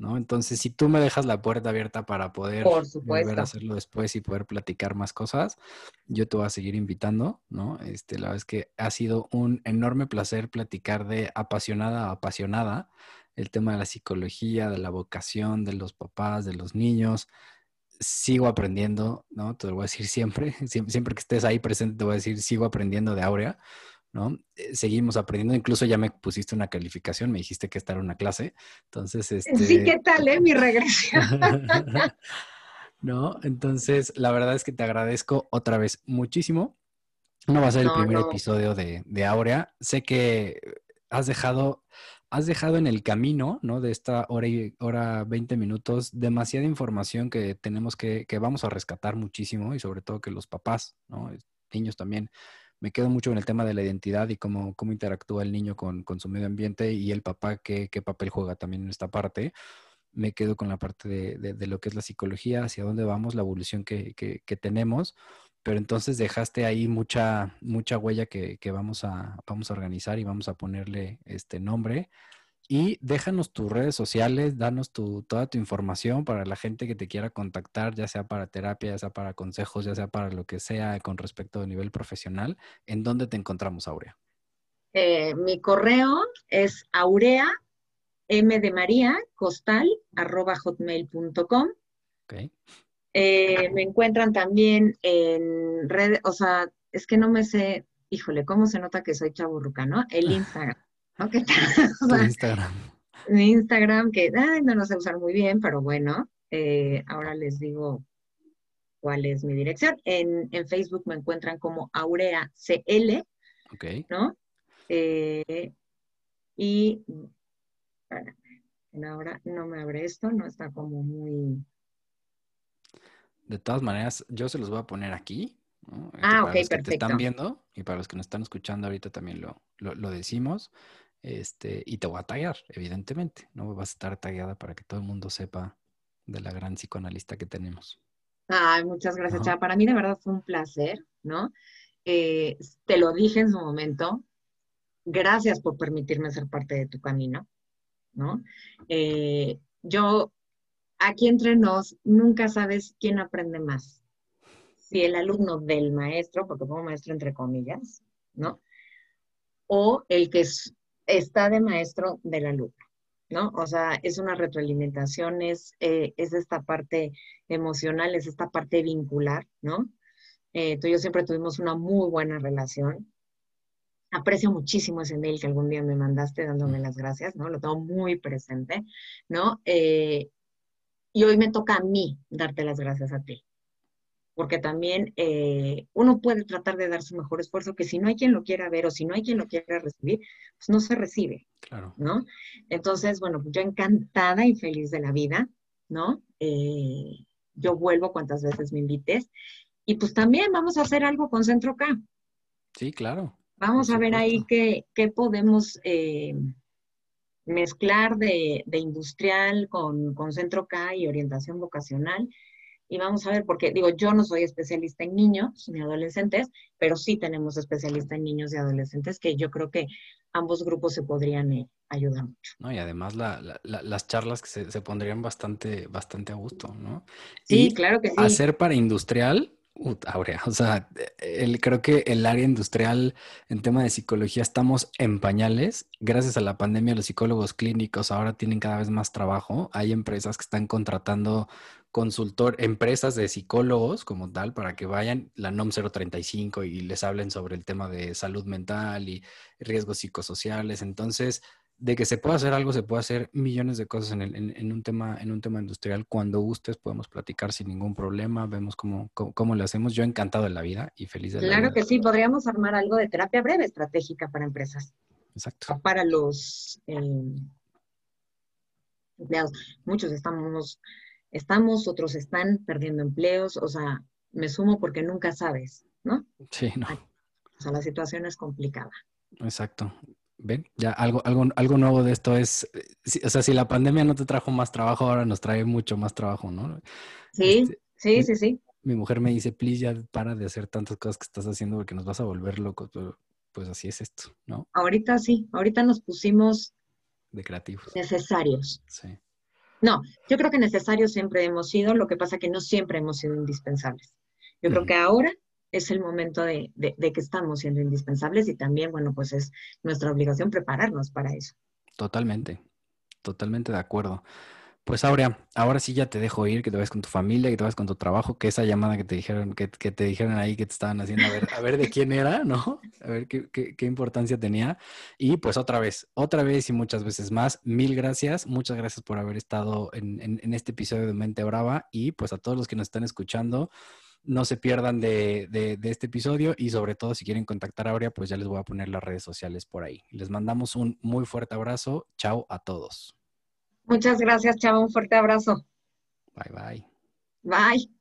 S1: ¿No? Entonces, si tú me dejas la puerta abierta para poder volver a hacerlo después y poder platicar más cosas, yo te voy a seguir invitando, ¿no? Este, la verdad es que ha sido un enorme placer platicar de apasionada a apasionada el tema de la psicología, de la vocación, de los papás, de los niños. Sigo aprendiendo, ¿no? Te lo voy a decir siempre, siempre que estés ahí presente, te voy a decir, sigo aprendiendo de Aurea. ¿No? Eh, seguimos aprendiendo, incluso ya me pusiste una calificación, me dijiste que esta era una clase, entonces... Este...
S2: Sí, ¿qué tal, eh? Mi regresión.
S1: ¿No? Entonces, la verdad es que te agradezco otra vez muchísimo. No va a ser el primer episodio de, de Aurea. Sé que has dejado has dejado en el camino, ¿no? De esta hora y hora 20 minutos, demasiada información que tenemos que, que vamos a rescatar muchísimo y sobre todo que los papás, ¿no? Niños también. Me quedo mucho en el tema de la identidad y cómo, cómo interactúa el niño con, con su medio ambiente y el papá qué, qué papel juega también en esta parte me quedo con la parte de, de, lo que es la psicología, hacia dónde vamos, la evolución que, que, que, tenemos, pero entonces dejaste ahí mucha, mucha huella que, que, vamos, a, vamos a organizar y vamos a ponerle este nombre. Y déjanos tus redes sociales, danos tu, toda tu información para la gente que te quiera contactar, ya sea para terapia, ya sea para consejos, ya sea para lo que sea con respecto a nivel profesional. ¿En dónde te encontramos, Aurea?
S2: Eh, mi correo es aurea m de María costal arroba hotmail.com.
S1: Okay.
S2: Eh, me encuentran también en redes, o sea, es que no me sé, híjole, ¿cómo se nota que soy chaburruca, no? El Instagram, ¿no?
S1: Instagram.
S2: Mi Instagram, que ay, no lo sé usar muy bien, pero bueno, eh, ahora les digo cuál es mi dirección. En, en, Facebook me encuentran como Aurea CL,
S1: okay.
S2: ¿no? Eh, y ahora no me abre esto, no está como muy...
S1: De todas maneras, yo se los voy a poner aquí. ¿no?
S2: Este, ah, ok, perfecto.
S1: te están viendo y para los que nos están escuchando ahorita también lo, lo, lo, decimos. Este, y te voy a tallar, evidentemente. No vas a estar tallada para que todo el mundo sepa de la gran psicoanalista que tenemos.
S2: Ay, muchas gracias, Chava. Para mí de verdad fue un placer, ¿no? Eh, te lo dije en su momento. Gracias por permitirme ser parte de tu camino. ¿no? Eh, yo, aquí entre nos, nunca sabes quién aprende más. Si el alumno del maestro, porque pongo maestro entre comillas, ¿no? O el que está de maestro del alumno, ¿no? O sea, es una retroalimentación, es, eh, es esta parte emocional, es esta parte vincular, ¿no? Eh, tú y yo siempre tuvimos una muy buena relación aprecio muchísimo ese mail que algún día me mandaste dándome las gracias, ¿no? Lo tengo muy presente, ¿no? Eh, y hoy me toca a mí darte las gracias a ti. Porque también eh, uno puede tratar de dar su mejor esfuerzo, que si no hay quien lo quiera ver o si no hay quien lo quiera recibir, pues no se recibe.
S1: Claro.
S2: ¿No? Entonces, bueno, yo encantada y feliz de la vida, ¿no? Eh, yo vuelvo cuantas veces me invites. Y pues también vamos a hacer algo con Centro K.
S1: Sí, claro.
S2: Vamos a ver ahí qué, qué podemos eh, mezclar de, de industrial con, con, centro K y orientación vocacional. Y vamos a ver, porque digo, yo no soy especialista en niños ni adolescentes, pero sí tenemos especialistas en niños y adolescentes que yo creo que ambos grupos se podrían eh, ayudar mucho.
S1: No, y además la, la, las charlas que se, se, pondrían bastante, bastante a gusto, ¿no?
S2: Sí,
S1: y
S2: claro que sí.
S1: Hacer para industrial Aurea, o sea, el, creo que el área industrial en tema de psicología estamos en pañales. Gracias a la pandemia, los psicólogos clínicos ahora tienen cada vez más trabajo. Hay empresas que están contratando consultor, empresas de psicólogos como tal, para que vayan la NOM 035 y les hablen sobre el tema de salud mental y riesgos psicosociales. Entonces, de que se puede hacer algo, se puede hacer millones de cosas en, el, en, en, un, tema, en un tema industrial. Cuando gustes podemos platicar sin ningún problema, vemos cómo, cómo, cómo lo hacemos. Yo encantado de la vida y feliz de
S2: claro
S1: la vida.
S2: Claro que sí, podríamos armar algo de terapia breve estratégica para empresas.
S1: Exacto.
S2: Para los eh, empleados. Muchos estamos, estamos, otros están perdiendo empleos, o sea, me sumo porque nunca sabes, ¿no?
S1: Sí, no.
S2: O sea, la situación es complicada.
S1: Exacto. ¿Ven? Ya algo, algo, algo nuevo de esto es, o sea, si la pandemia no te trajo más trabajo, ahora nos trae mucho más trabajo, ¿no?
S2: Sí, este, sí, sí, sí.
S1: Mi mujer me dice, please, ya para de hacer tantas cosas que estás haciendo porque nos vas a volver locos, pero pues así es esto, ¿no?
S2: Ahorita sí, ahorita nos pusimos
S1: de creativos.
S2: Necesarios.
S1: Sí.
S2: No, yo creo que necesarios siempre hemos sido, lo que pasa que no siempre hemos sido indispensables. Yo creo uh -huh. que ahora es el momento de, de, de, que estamos siendo indispensables y también, bueno, pues es nuestra obligación prepararnos para eso.
S1: Totalmente, totalmente de acuerdo. Pues Aurea, ahora sí ya te dejo ir, que te vayas con tu familia, que te vayas con tu trabajo, que esa llamada que te dijeron, que, que te dijeron ahí que te estaban haciendo, a ver, a ver de quién era, ¿no? A ver qué, qué, qué, importancia tenía. Y pues otra vez, otra vez y muchas veces más, mil gracias, muchas gracias por haber estado en, en, en este episodio de Mente Brava y pues a todos los que nos están escuchando, no se pierdan de, de, este episodio y sobre todo si quieren contactar a Aurea, pues ya les voy a poner las redes sociales por ahí. Les mandamos un muy fuerte abrazo. Chao a todos.
S2: Muchas gracias, Chava. Un fuerte abrazo.
S1: Bye, bye.
S2: Bye.